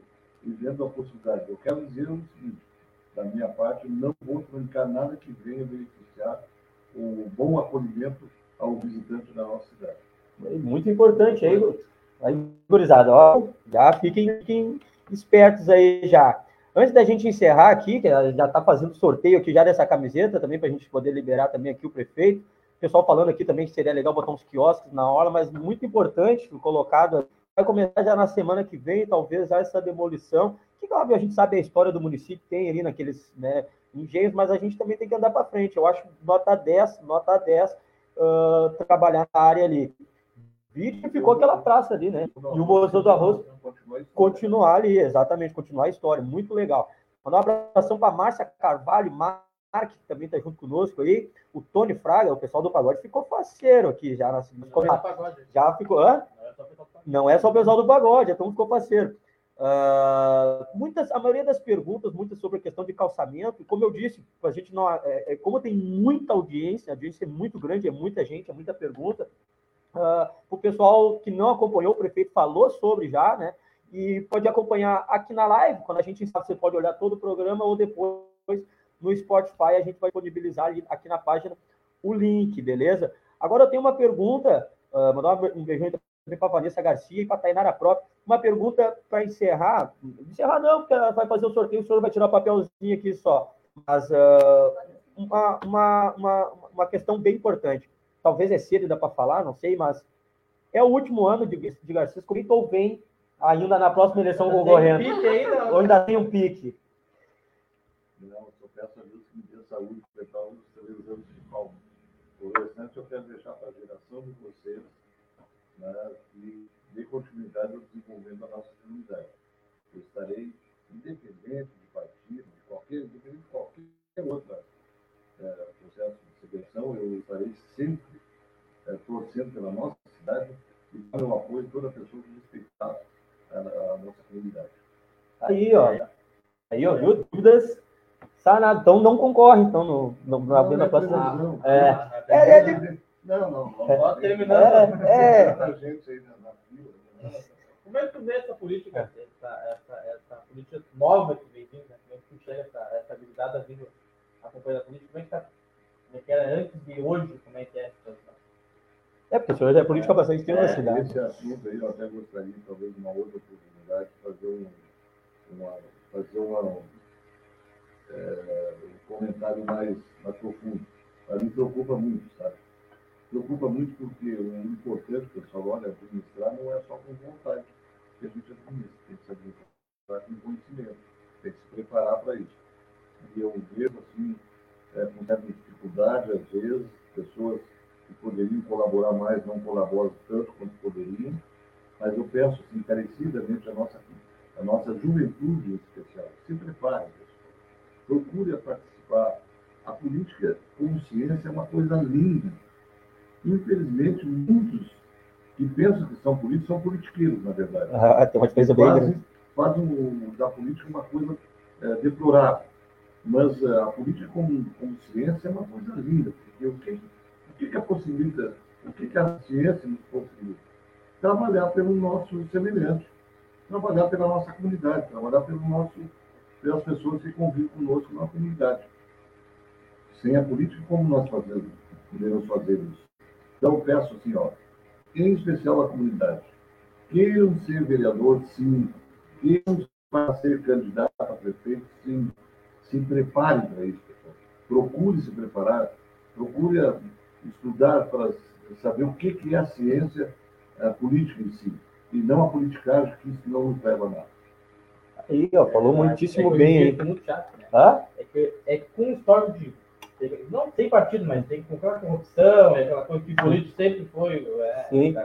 e vendo a possibilidade. Eu quero dizer o seguinte, da minha parte, não vou trancar nada que venha beneficiar o bom acolhimento ao visitante da nossa cidade. Muito importante aí, aí gurizada, ó, já fiquem, fiquem espertos aí já. Antes da gente encerrar aqui, que já está fazendo sorteio aqui já dessa camiseta também, para a gente poder liberar também aqui o prefeito. O pessoal falando aqui também que seria legal botar uns quiosques na hora, mas muito importante, colocado. Vai começar já na semana que vem, talvez, essa demolição. Que, óbvio, a gente sabe a história do município, tem ali naqueles né, engenhos, mas a gente também tem que andar para frente. Eu acho nota 10, nota 10, ah, trabalhar na área ali. Vídeo ficou aquela praça ali, né? E o Museu do Arroz continuar ali, exatamente, continuar a história, muito legal. Mandar um abração para Márcia Carvalho, Mark, que também está junto conosco aí, o Tony Fraga, o pessoal do pagode ficou faceiro aqui já nas nos comentários. Já ficou, hã? Não é só o pessoal do pagode, então ficou parceiro. Ah, muitas, a maioria das perguntas, muitas sobre a questão de calçamento, e como eu disse, a gente não, é, é, como tem muita audiência, a audiência é muito grande, é muita gente, é muita pergunta. Ah, o pessoal que não acompanhou, o prefeito falou sobre já, né? E pode acompanhar aqui na live, quando a gente encerra, você pode olhar todo o programa ou depois no Spotify, a gente vai disponibilizar aqui na página o link, beleza? Agora eu tenho uma pergunta, uh, mandar um beijão para a Vanessa Garcia e para a Tainara própria. Uma pergunta para encerrar. Encerrar não, porque ela vai fazer o sorteio, o senhor vai tirar o papelzinho aqui só. Mas uh, uma, uma, uma, uma questão bem importante. Talvez é cedo, dá para falar, não sei, mas é o último ano de, de Garcia Escolito ou vem ainda na próxima eleição concorrendo? Ou ainda tem um pique? Não, eu só peço a Deus que me dê saúde para os três anos de palma. O restante eu quero deixar para a geração de vocês né, e dê continuidade ao desenvolvimento da nossa comunidade. Eu estarei independente de partido, de qualquer, independente de qualquer outra é, processo de seleção, eu estarei sempre é, torcendo pela nossa cidade e dar o apoio a toda pessoa que respeitar a, a nossa comunidade. Aí, ó. Aí, ó, viu? Dúvidas sanadas. Então não concorre, então, no, no, na não, na próxima. Não, É. é, É, é, não, não. não. Pode terminar. É, é. Muita gente aí na, na fila. né? Como é que tu vê essa política, essa, essa, essa política nova que vem vindo, né? Como é que tu enxerga essa, essa habilidade da vida acompanhando a política? Como é que tá? Como é que era antes de hoje? Como é que é essa situação? É, porque o senhor já é político há bastante tempo na cidade. Esse assunto aí eu até gostaria, talvez, uma outra oportunidade, de fazer um, uma, fazer uma, é, um comentário mais, mais profundo. Mas me preocupa muito, sabe? Preocupa muito porque o importante, pessoal, olha, administrar não é só com vontade que a gente administra, tem que se administrar com conhecimento, tem que se preparar para isso. E eu vejo, assim, é, com certa dificuldade, às vezes, pessoas que poderiam colaborar mais não colaboram tanto quanto poderiam, mas eu peço assim, encarecidamente a nossa, a nossa juventude em especial, se prepare, pessoal. procure participar. A política como ciência é uma coisa linda. Infelizmente, muitos que pensam que são políticos são politiqueiros, na verdade Ah, tem uma diferença bem grande. fazem da política uma coisa é, deplorável. Mas é, a política como, como ciência é uma coisa linda, porque o que, que, que a possibilita, o que, que a ciência nos possibilita? Trabalhar pelo nosso semelhante, trabalhar pela nossa comunidade, trabalhar pelo nosso, pelas pessoas que convivem conosco na comunidade. Sem a política, como nós fazemos, podemos fazer isso? Então, peço assim, ó, em especial a comunidade, queiram ser vereador, sim, queiram para ser candidato a prefeito, sim, se preparem para isso, pessoal. Procure se preparar, procure estudar para saber o que que é a ciência a política em si, e não a politicagem, que isso não nos leva a nada. Aí, ó, falou muitíssimo é bem, dia É muito chato, né? Hã? É que, é com histórico de. Não tem partido, mas tem com aquela corrupção, é aquela coisa que o político sempre foi. É, Sim.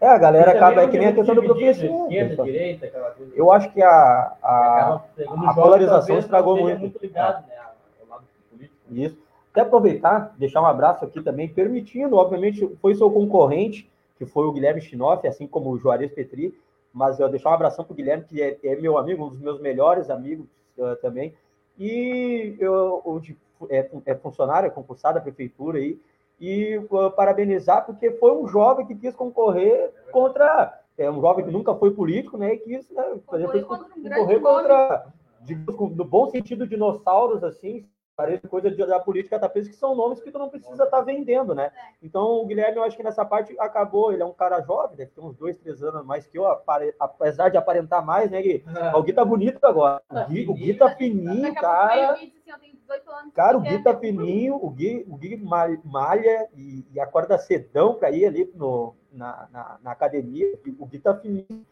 É, a galera E acaba, é que nem a questão do professor. Esquerda, pessoal. direita, aquela coisa. Eu acho que a, a, pegando a jogos, polarização estragou muito. muito ligado, né? Ao lado político. Isso. Até aproveitar, deixar um abraço aqui também, permitindo, obviamente, foi seu concorrente, que foi o Guilherme Chinoff, assim como o Juarez Petri, mas eu deixar um abração para o Guilherme, que é, é meu amigo, um dos meus melhores amigos eh, também, e eu, é, é funcionário, é concursado da prefeitura aí, e uh, parabenizar, porque foi um jovem que quis concorrer contra, é um jovem que nunca foi político, né, e quis né, fazer, Concorrer contra digamos, no bom sentido, dinossauros, assim, parece coisa de- da política da pesca, que são nomes que tu não precisa estar vendendo, né? Então, o Guilherme, eu acho que nessa parte acabou, ele é um cara jovem, deve ter uns dois, três anos a mais que eu, apare- apesar de aparentar mais, né, Gui? O Gui tá bonito agora. O Gui, o Gui tá fininho, pouco vem cara. o Gui diz assim, eu tenho 18 anos. Cara, o Gui quer tá fininho, o Gui, o Gui mal- malha e, e acorda cedão para ir ali no, na, na, na academia. O Gui tá fininho.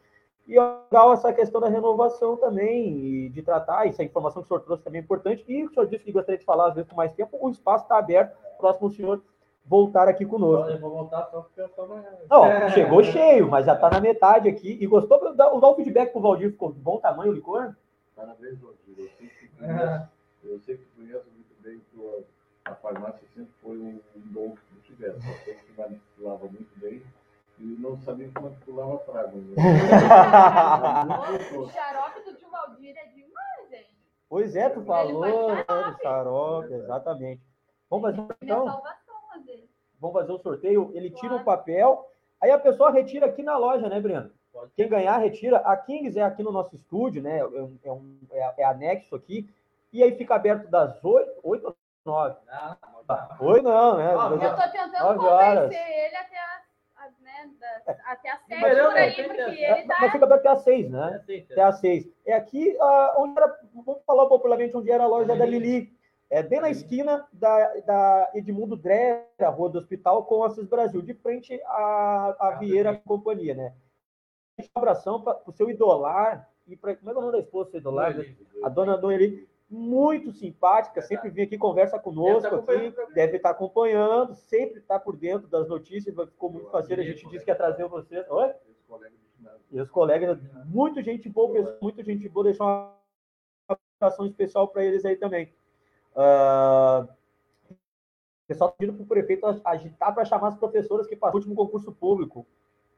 E é legal essa questão da renovação também, e de tratar, essa informação que o senhor trouxe também é importante. E o senhor disse que gostaria de falar, às vezes, com mais tempo, o espaço está aberto, próximo o senhor voltar aqui conosco. Eu vou voltar só porque eu tô. Não, chegou cheio, mas já está na metade aqui. E gostou? Dá, dá o feedback pro Valdir, ficou de bom tamanho o licor? Parabéns, Valdir. Eu sei que conheço, eu sei que conheço muito bem que o- a farmácia sempre foi um, dom que tu tivesse. Eu sei que manipulava muito bem e não sabia como manipulava a fraga. Né? O xarope do tio Valdir é demais, gente. Pois é, tu Ele falou, né, xarope, exatamente. Vamos fazer então? Vamos fazer o sorteio. Ele tira o Claro. papel, aí a pessoa retira aqui na loja, né, Breno? Quem ganhar, retira. A Kings é aqui no nosso estúdio, né? É, um- é, um- é- é anexo aqui. E aí fica aberto das 8, 8 às 9. Não, não, não. Oi, não, né? Ah, Eu tô tentando convencer ele até as, né? Da- até a sete Mas eu por aí, porque ele tá. Mas fica até às seis, né? Até às seis. É aqui, ah, onde era, vamos falar popularmente, onde era a loja da Lili. É bem na esquina da, da Edmundo Dreher, a rua do hospital, com a Assis Brasil, de frente à, à Vieira Companhia, né? Um abração para o seu idolar, e pra, como é é o nome da esposa do seu idolar? A dona Noeli, muito simpática, sempre vem aqui, conversa conosco Deve estar aqui, acompanhando. deve estar acompanhando, sempre está por dentro das notícias, ficou muito parceiro, a gente disse que ia trazer vocês. Oi? E os colegas, muito gente boa, pessoal, muito gente boa, deixar uma abração especial para eles aí também. Ah, o pessoal está pedindo para o prefeito agitar para chamar as professoras que passaram o último concurso público.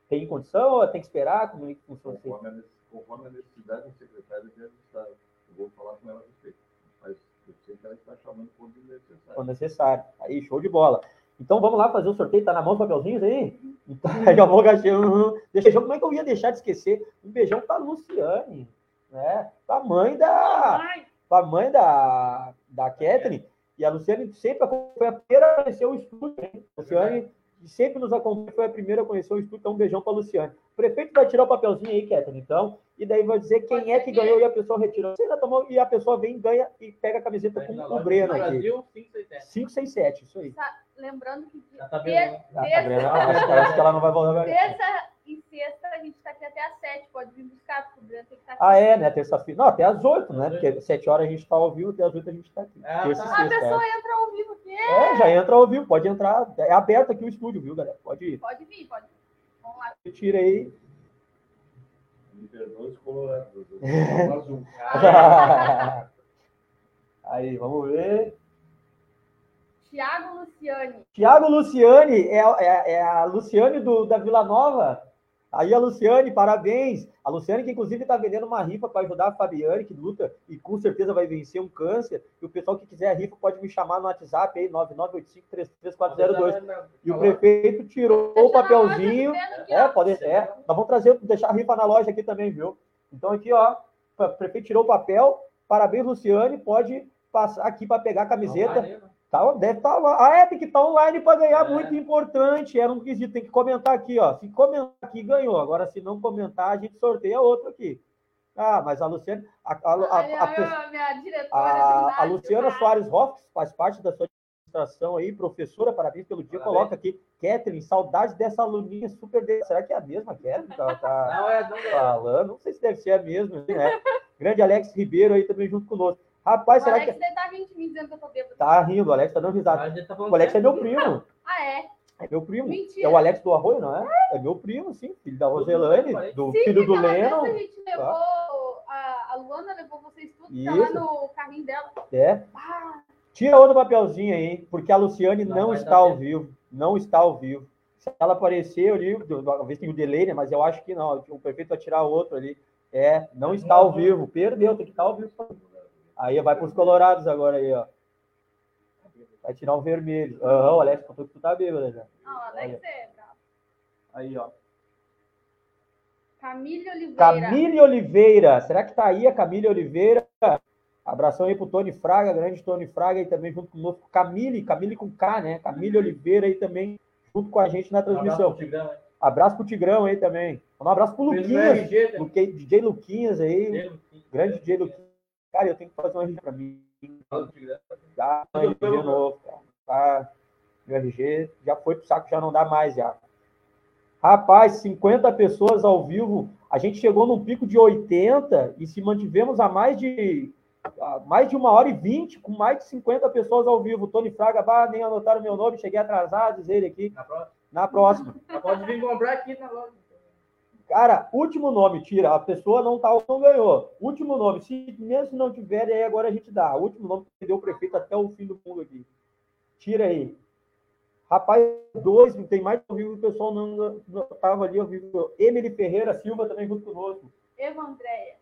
Tem condição ou tem que esperar? Como é que funciona? Conforme a, nece- conforme a necessidade, o secretário deve estar. Vou falar com ela a respeito. Mas eu sei que ela está chamando quando necessário. quando necessário. Aí, show de bola. Então vamos lá fazer o sorteio. Tá na mão os papelzinhos aí? Então, eu vou gastar. Uhum. Deixa eu, como é que eu ia deixar de esquecer? Um beijão pra Luciane, né? Pra mãe da. Ai, Pra mãe da, da Catherine. E a Luciane sempre foi a primeira a conhecer o estúdio. Hein? A Sempre nos acompanha, foi a primeira a conhecer o estúdio. Então, um beijão pra Luciane. O prefeito vai tirar o papelzinho aí, Catherine, então. E daí vai dizer quem é que ganhou e a pessoa retira. Você ainda tomou e a pessoa vem, ganha e pega a camiseta com o Breno aqui. Brasil, 567. 567, isso aí. tá- lembrando que Já tá ter- bem. Ah, tá vendo? Ah, acho, acho que ela não vai voltar. terça e sexta a gente tá aqui até às sete. Pode vir buscar, porque o Breno tem que estar aqui. Ah, é, né? Terça-feira. Não, até às 8, né? Porque às 7 horas a gente tá ao vivo, até às 8 a gente tá aqui. Ah, tá. A sexta. pessoa entra ao vivo aqui. É. É, já entra ao vivo, pode entrar. É aberto aqui o estúdio, viu, galera? Pode ir. Pode vir, pode vir. Vamos lá. Tira aí. Colorados. azul. aí, vamos ver. Tiago Luciane. Tiago Luciane, é, é- é a Luciane do, da Vila Nova. Aí a Luciane, parabéns. A Luciane, que inclusive está vendendo uma rifa para ajudar a Fabiane, que luta e com certeza vai vencer um câncer. E o pessoal que quiser a rifa pode me chamar no WhatsApp aí, 998533402. E o prefeito tirou o Deixa papelzinho. loja É, pode é. Nós vamos trazer, deixar a rifa na loja aqui também, viu? Então aqui, ó, o prefeito tirou o papel. Parabéns, Luciane. Pode passar aqui para pegar a camiseta. Tá, deve estar lá. Ah, é, tem que estar online para ganhar, É. muito importante. Era um quesito, tem que comentar aqui, ó. Se comentar aqui, ganhou. Agora, se não comentar, a gente sorteia outro aqui. Ah, mas a Luciana. A, a, a, a, a a- a Luciana tá? Soares Hoff faz parte da sua administração aí, professora, parabéns pelo dia. Parabéns. Coloca aqui, Catherine, saudades dessa aluninha super. De... Será que é a mesma Catherine? ela tá Não, é, não é. falando? Não sei se deve ser a mesma, né? Grande Alex Ribeiro aí também junto conosco. Rapaz, O será Alex que. deve estar rindo de mim dizendo que eu tô bêbado. Tá rindo, o Alex tá dando risada. Tá O Alex é meu primo. Ah, é? É meu primo. Mentira. É o Alex do Arroio, não é? É meu primo, sim. Filho da Roselane, do Sim, filho do vez Lennon. A gente levou. A, a Luana levou vocês tudo tá Isso. lá no carrinho dela. É. Ah, Tira outro papelzinho aí, porque a Luciane Não não, está ao tempo. vivo. Não está ao vivo. Se ela aparecer ali, talvez tenha o delay, né? Mas eu acho que não. O prefeito vai tirar outro ali. É, não está ao vivo. Perdeu, tem que estar ao vivo. Aí vai para os colorados agora aí, ó. Vai tirar o vermelho. Aham, o Alex contou que tu tá bêbado já. não, Alex é bravo. Aí, ó. Camille Oliveira. Camille Oliveira. Será que tá aí a Camille Oliveira? Abração aí pro Tony Fraga, grande Tony Fraga aí também junto conosco. Camille, Camille com K, né? Camille Oliveira aí também junto com a gente na transmissão. Abraço pro Tigrão aí também. Um abraço pro Luquinhas, Luque- DJ Luquinhas aí, grande DJ Luquinhas. Cara, eu tenho que fazer um RG pra mim. Já, um RG novo, cara. Tá, meu RG já foi pro saco, já não dá mais já. Rapaz, 50 pessoas ao vivo. A gente chegou num pico de 80 e se mantivemos a mais de a mais de uma hora e vinte, com mais de 50 pessoas ao vivo. Tony Fraga, bah, nem anotaram meu nome, cheguei atrasado, diz ele aqui. Na próxima. Na próxima. Pode vir comprar aqui na loja. Cara, último nome, tira. A pessoa não tá, não ganhou. Último nome. Se mesmo se não tiver, aí agora a gente dá. Último nome que deu o prefeito até o fim do mundo aqui. Tira aí. Rapaz, dois, tem mais ao vivo, o pessoal não, não tava ali ao vivo. Emily Ferreira Silva também junto conosco. Eva Andréia.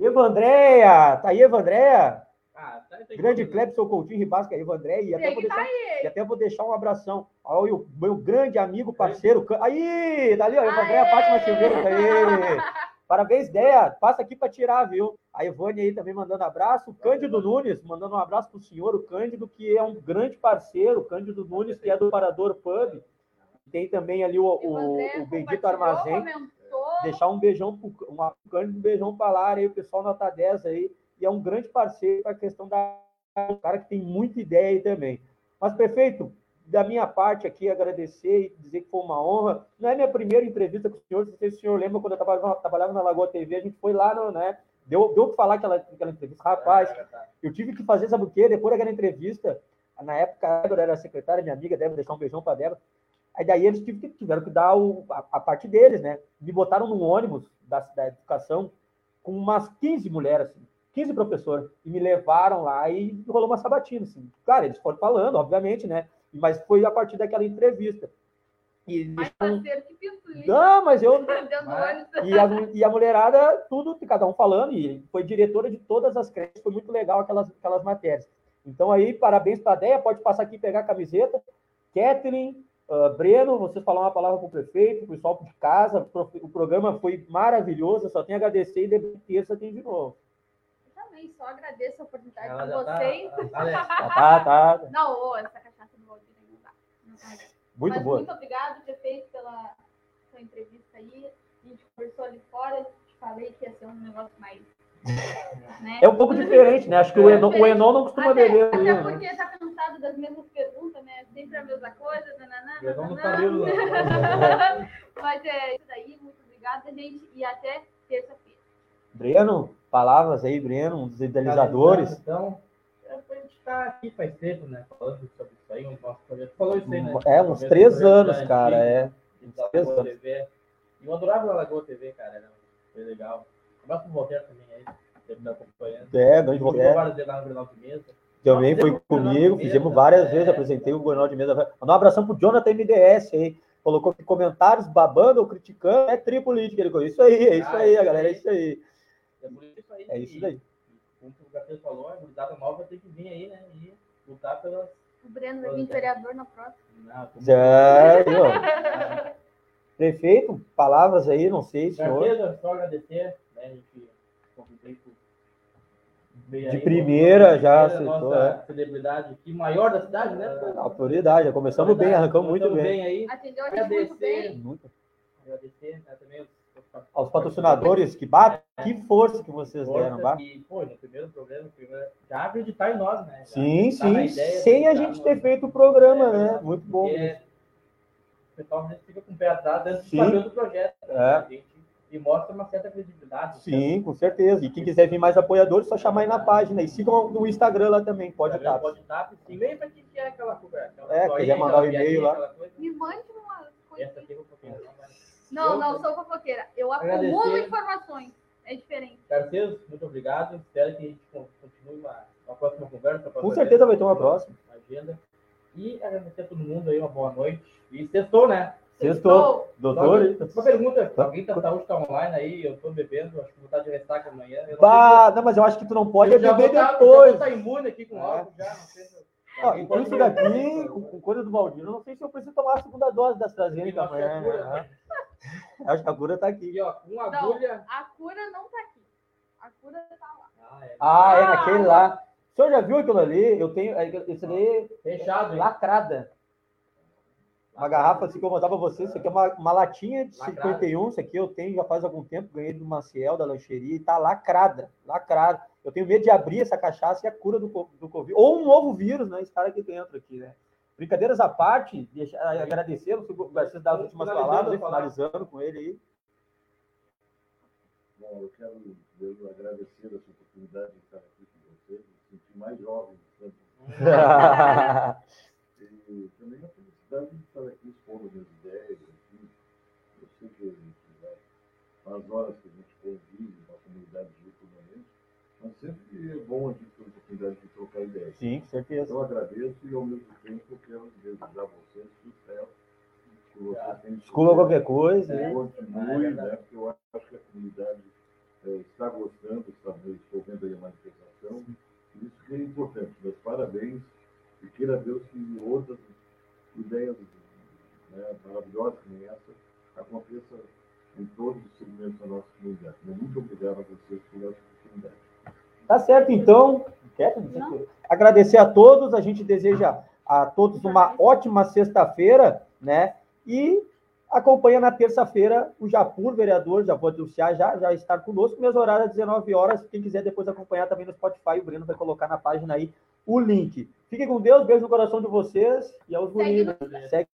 Eva Andréia, tá aí, Eva Andréia? Ah, tá, tem Grande que- Clebson Coutinho Ribasca, Eva Andréia. E até, vou tá deixar, e até vou deixar um abração ao meu, meu grande amigo, parceiro. Aí, tá ali, ó, Eva Andréia, Aê! Fátima Silveira, tá aí. Parabéns, Déia. Passa aqui para tirar, viu? A Ivone aí também mandando abraço. O Cândido Nunes mandando um abraço pro senhor, o Cândido, que é um grande parceiro. O Cândido Nunes, que é do Parador Pub. tem também ali o, o, André o Bendito Armazém. Comentou. Deixar um beijão, pro, um africano, um beijão para lá, aí, o pessoal nota 10 aí, e é um grande parceiro para a questão da. Um cara que tem muita ideia aí também. Mas, prefeito, da minha parte aqui, agradecer e dizer que foi uma honra. Não é minha primeira entrevista com o senhor, não sei se o senhor lembra quando eu trabalhava, trabalhava na Lagoa TV, a gente foi lá, no, né? Deu, deu o que falar aquela, aquela entrevista. Rapaz, eu tive que fazer, sabe o quê? Depois daquela entrevista, na época, a Débora era secretária, minha amiga Débora, deixar um beijão para Débora. Aí daí eles tive- tiveram que dar o- a, a parte deles, né? Me botaram num ônibus da, da educação com umas 15 mulheres, assim, 15 professores, e me levaram lá e rolou uma sabatina, assim. Cara, eles foram falando, obviamente, né? Mas foi a partir daquela entrevista. E que Pintuí. não, mas eu Mas- e a, e a mulherada, tudo, cada um falando, e foi diretora de todas as creches, foi muito legal aquelas, aquelas matérias. Então aí, parabéns para a Deia, pode passar aqui e pegar a camiseta. Kathleen, ah, Breno, vocês falar uma palavra para o prefeito, para o pessoal de casa, o programa foi maravilhoso, só tenho a agradecer e depois terça tem de novo. Também só agradeço a oportunidade Ela já tá- vocês. Alex, Tá, tá, tá. Não, ô, essa cachaça do Valdir não dá. Não dá. muito Mas boa. muito obrigado, prefeito, pela sua entrevista aí. A gente conversou ali fora, te falei que ia ser um negócio mais. Né? É um pouco diferente, né? Acho que o Enon, o Enon não costuma Até, beber. até né? porque tá cansado das mesmas perguntas, né? Sempre a mesma coisa. Nananã, eu não o Mas é isso daí, muito obrigada, gente, e até terça-feira. Breno, palavras aí, Breno, um dos idealizadores. Então, é, a gente está aqui faz tempo, né? Falando sobre isso aí, o nosso projeto falou isso aí, né? É, uns Projeto- três anos, cara, é. da três Lagoa anos. TV. E eu adorava a Lagoa TV, cara, era foi legal. Abraço pro Voltaire também aí, sempre me acompanhando. É, Jogou é. várias vezes lá no Grenal de Mesa. Também foi comigo, fizemos várias é. vezes, apresentei o Jornal de Mesa. Mandar um abração pro Jonathan MDS aí. Colocou aqui comentários babando ou criticando, é tripolítica. Ele falou, isso aí, é isso Ah, aí, é galera, é isso aí. É por isso aí. É isso que- daí. Como o Gabriel falou, a gurizada nova tem que vir aí, né? E lutar pelas. O Breno vai vir vereador na próxima. Não, Já, aí, ó. Prefeito, palavras aí, não sei, senhor. Certeza, só agradecer, né? A gente convidei por De aí, primeira, nossa- já aceitou, Nossa celebridade aqui, maior da cidade, né? Autoridade, já começamos bem, arrancamos muito Começamos bem. aí. Atendeu a bem. Agradecer, Muito. agradecer né, também os, Aos patrocinadores que batem, que força que vocês deram, Força bah. que, pô, no primeiro programa, primeiro, já acreditar em nós, né? Já Sim, na sim, ideia, sem a gente no- ter feito o programa, É, né? Muito bom. O pessoal fica com o pé atrás antes de Sim. saber do projeto. né? É. A gente, e mostra uma certa credibilidade. Sim, com certeza. E quem quiser vir mais apoiadores, só chamar aí na página. E sigam no Instagram lá também, pode estar. Pode estar, sim. Vem pra quem quer aquela coisa. aquela É, historinha, quiser mandar o e-mail lá. Me mande uma Essa coisa. aqui eu não, Eu- não sou fofoqueira. Eu Agradecer. acumulo informações. É diferente. Parceiros, muito obrigado. Espero que a gente con- continue uma, uma próxima conversa. uma Com certeza vai ter uma próxima. Agenda. E agradecer a todo mundo aí, uma boa noite. E sextou, né? Sextou. Doutor. Uma pergunta, alguém tá saúde tá online aí, eu tô bebendo, acho que vou estar de ressaca amanhã. Eu não Bah, não, mas eu acho que tu não pode eu já beber vou tá- depois. Eu vou tá imune aqui com É. álcool já, não sei se... E com isso daqui, com, com coisa do Valdir, eu não sei se eu preciso tomar a segunda dose da AstraZeneca amanhã. Acho que a cura tá aqui. Aqui, ó, com Não. agulha... A cura não tá aqui. A cura tá lá. Ah, é. Ah, é Ah! naquele lá. O senhor já viu aquilo ali? Eu tenho. Esse ali Fechado, é lacrada. Uma garrafa assim que eu vou mandar pra você. Isso aqui é uma, uma latinha de Lacrada. 51. Isso aqui eu tenho já faz algum tempo. Ganhei do Maciel, da lancheria. E tá lacrada. Lacrada. Eu tenho medo de abrir essa cachaça e a cura do, do Covid. Ou um novo vírus, né? Estar aqui dentro, aqui, né? Brincadeiras à parte, agradecer o Garcia dar as últimas palavras, finalizando com ele aí. Bom, eu quero eu agradecer essa oportunidade de estar aqui com vocês, me sentir mais jovem. sabe? E também a felicidade de estar aqui expondo minhas ideias. Aqui. Eu sei que né, faz horas que a gente convive na comunidade virtualmente, mas sempre é bom a gente oportunidade de trocar ideias. Sim, com certeza. Eu agradeço e, ao mesmo tempo, eu quero desejar a vocês sucesso. Que Exclua sucesso. qualquer coisa. É. né? Continue, né? Porque eu acho que a comunidade eh, está gostando, está estou vendo aí a manifestação. Isso que é importante. Meus parabéns e queira Deus que outras ideias né, maravilhosas como essa aconteçam em todos os segmentos da nossa comunidade. Muito obrigado a vocês por essa oportunidade. Tá certo, então. Agradecer a todos. A gente deseja a todos uma ótima sexta-feira, né? E acompanha na terça-feira o Japur, vereador, já vou anunciar, já, já está conosco, mesmo horário às 19 horas. Quem quiser depois acompanhar também no Spotify, o Breno vai colocar na página aí o link. Fiquem com Deus, beijo no coração de vocês e aos Segue bonitos. Segue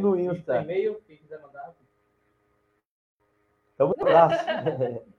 no Insta. e-mail, quem quiser mandar. Então, um abraço.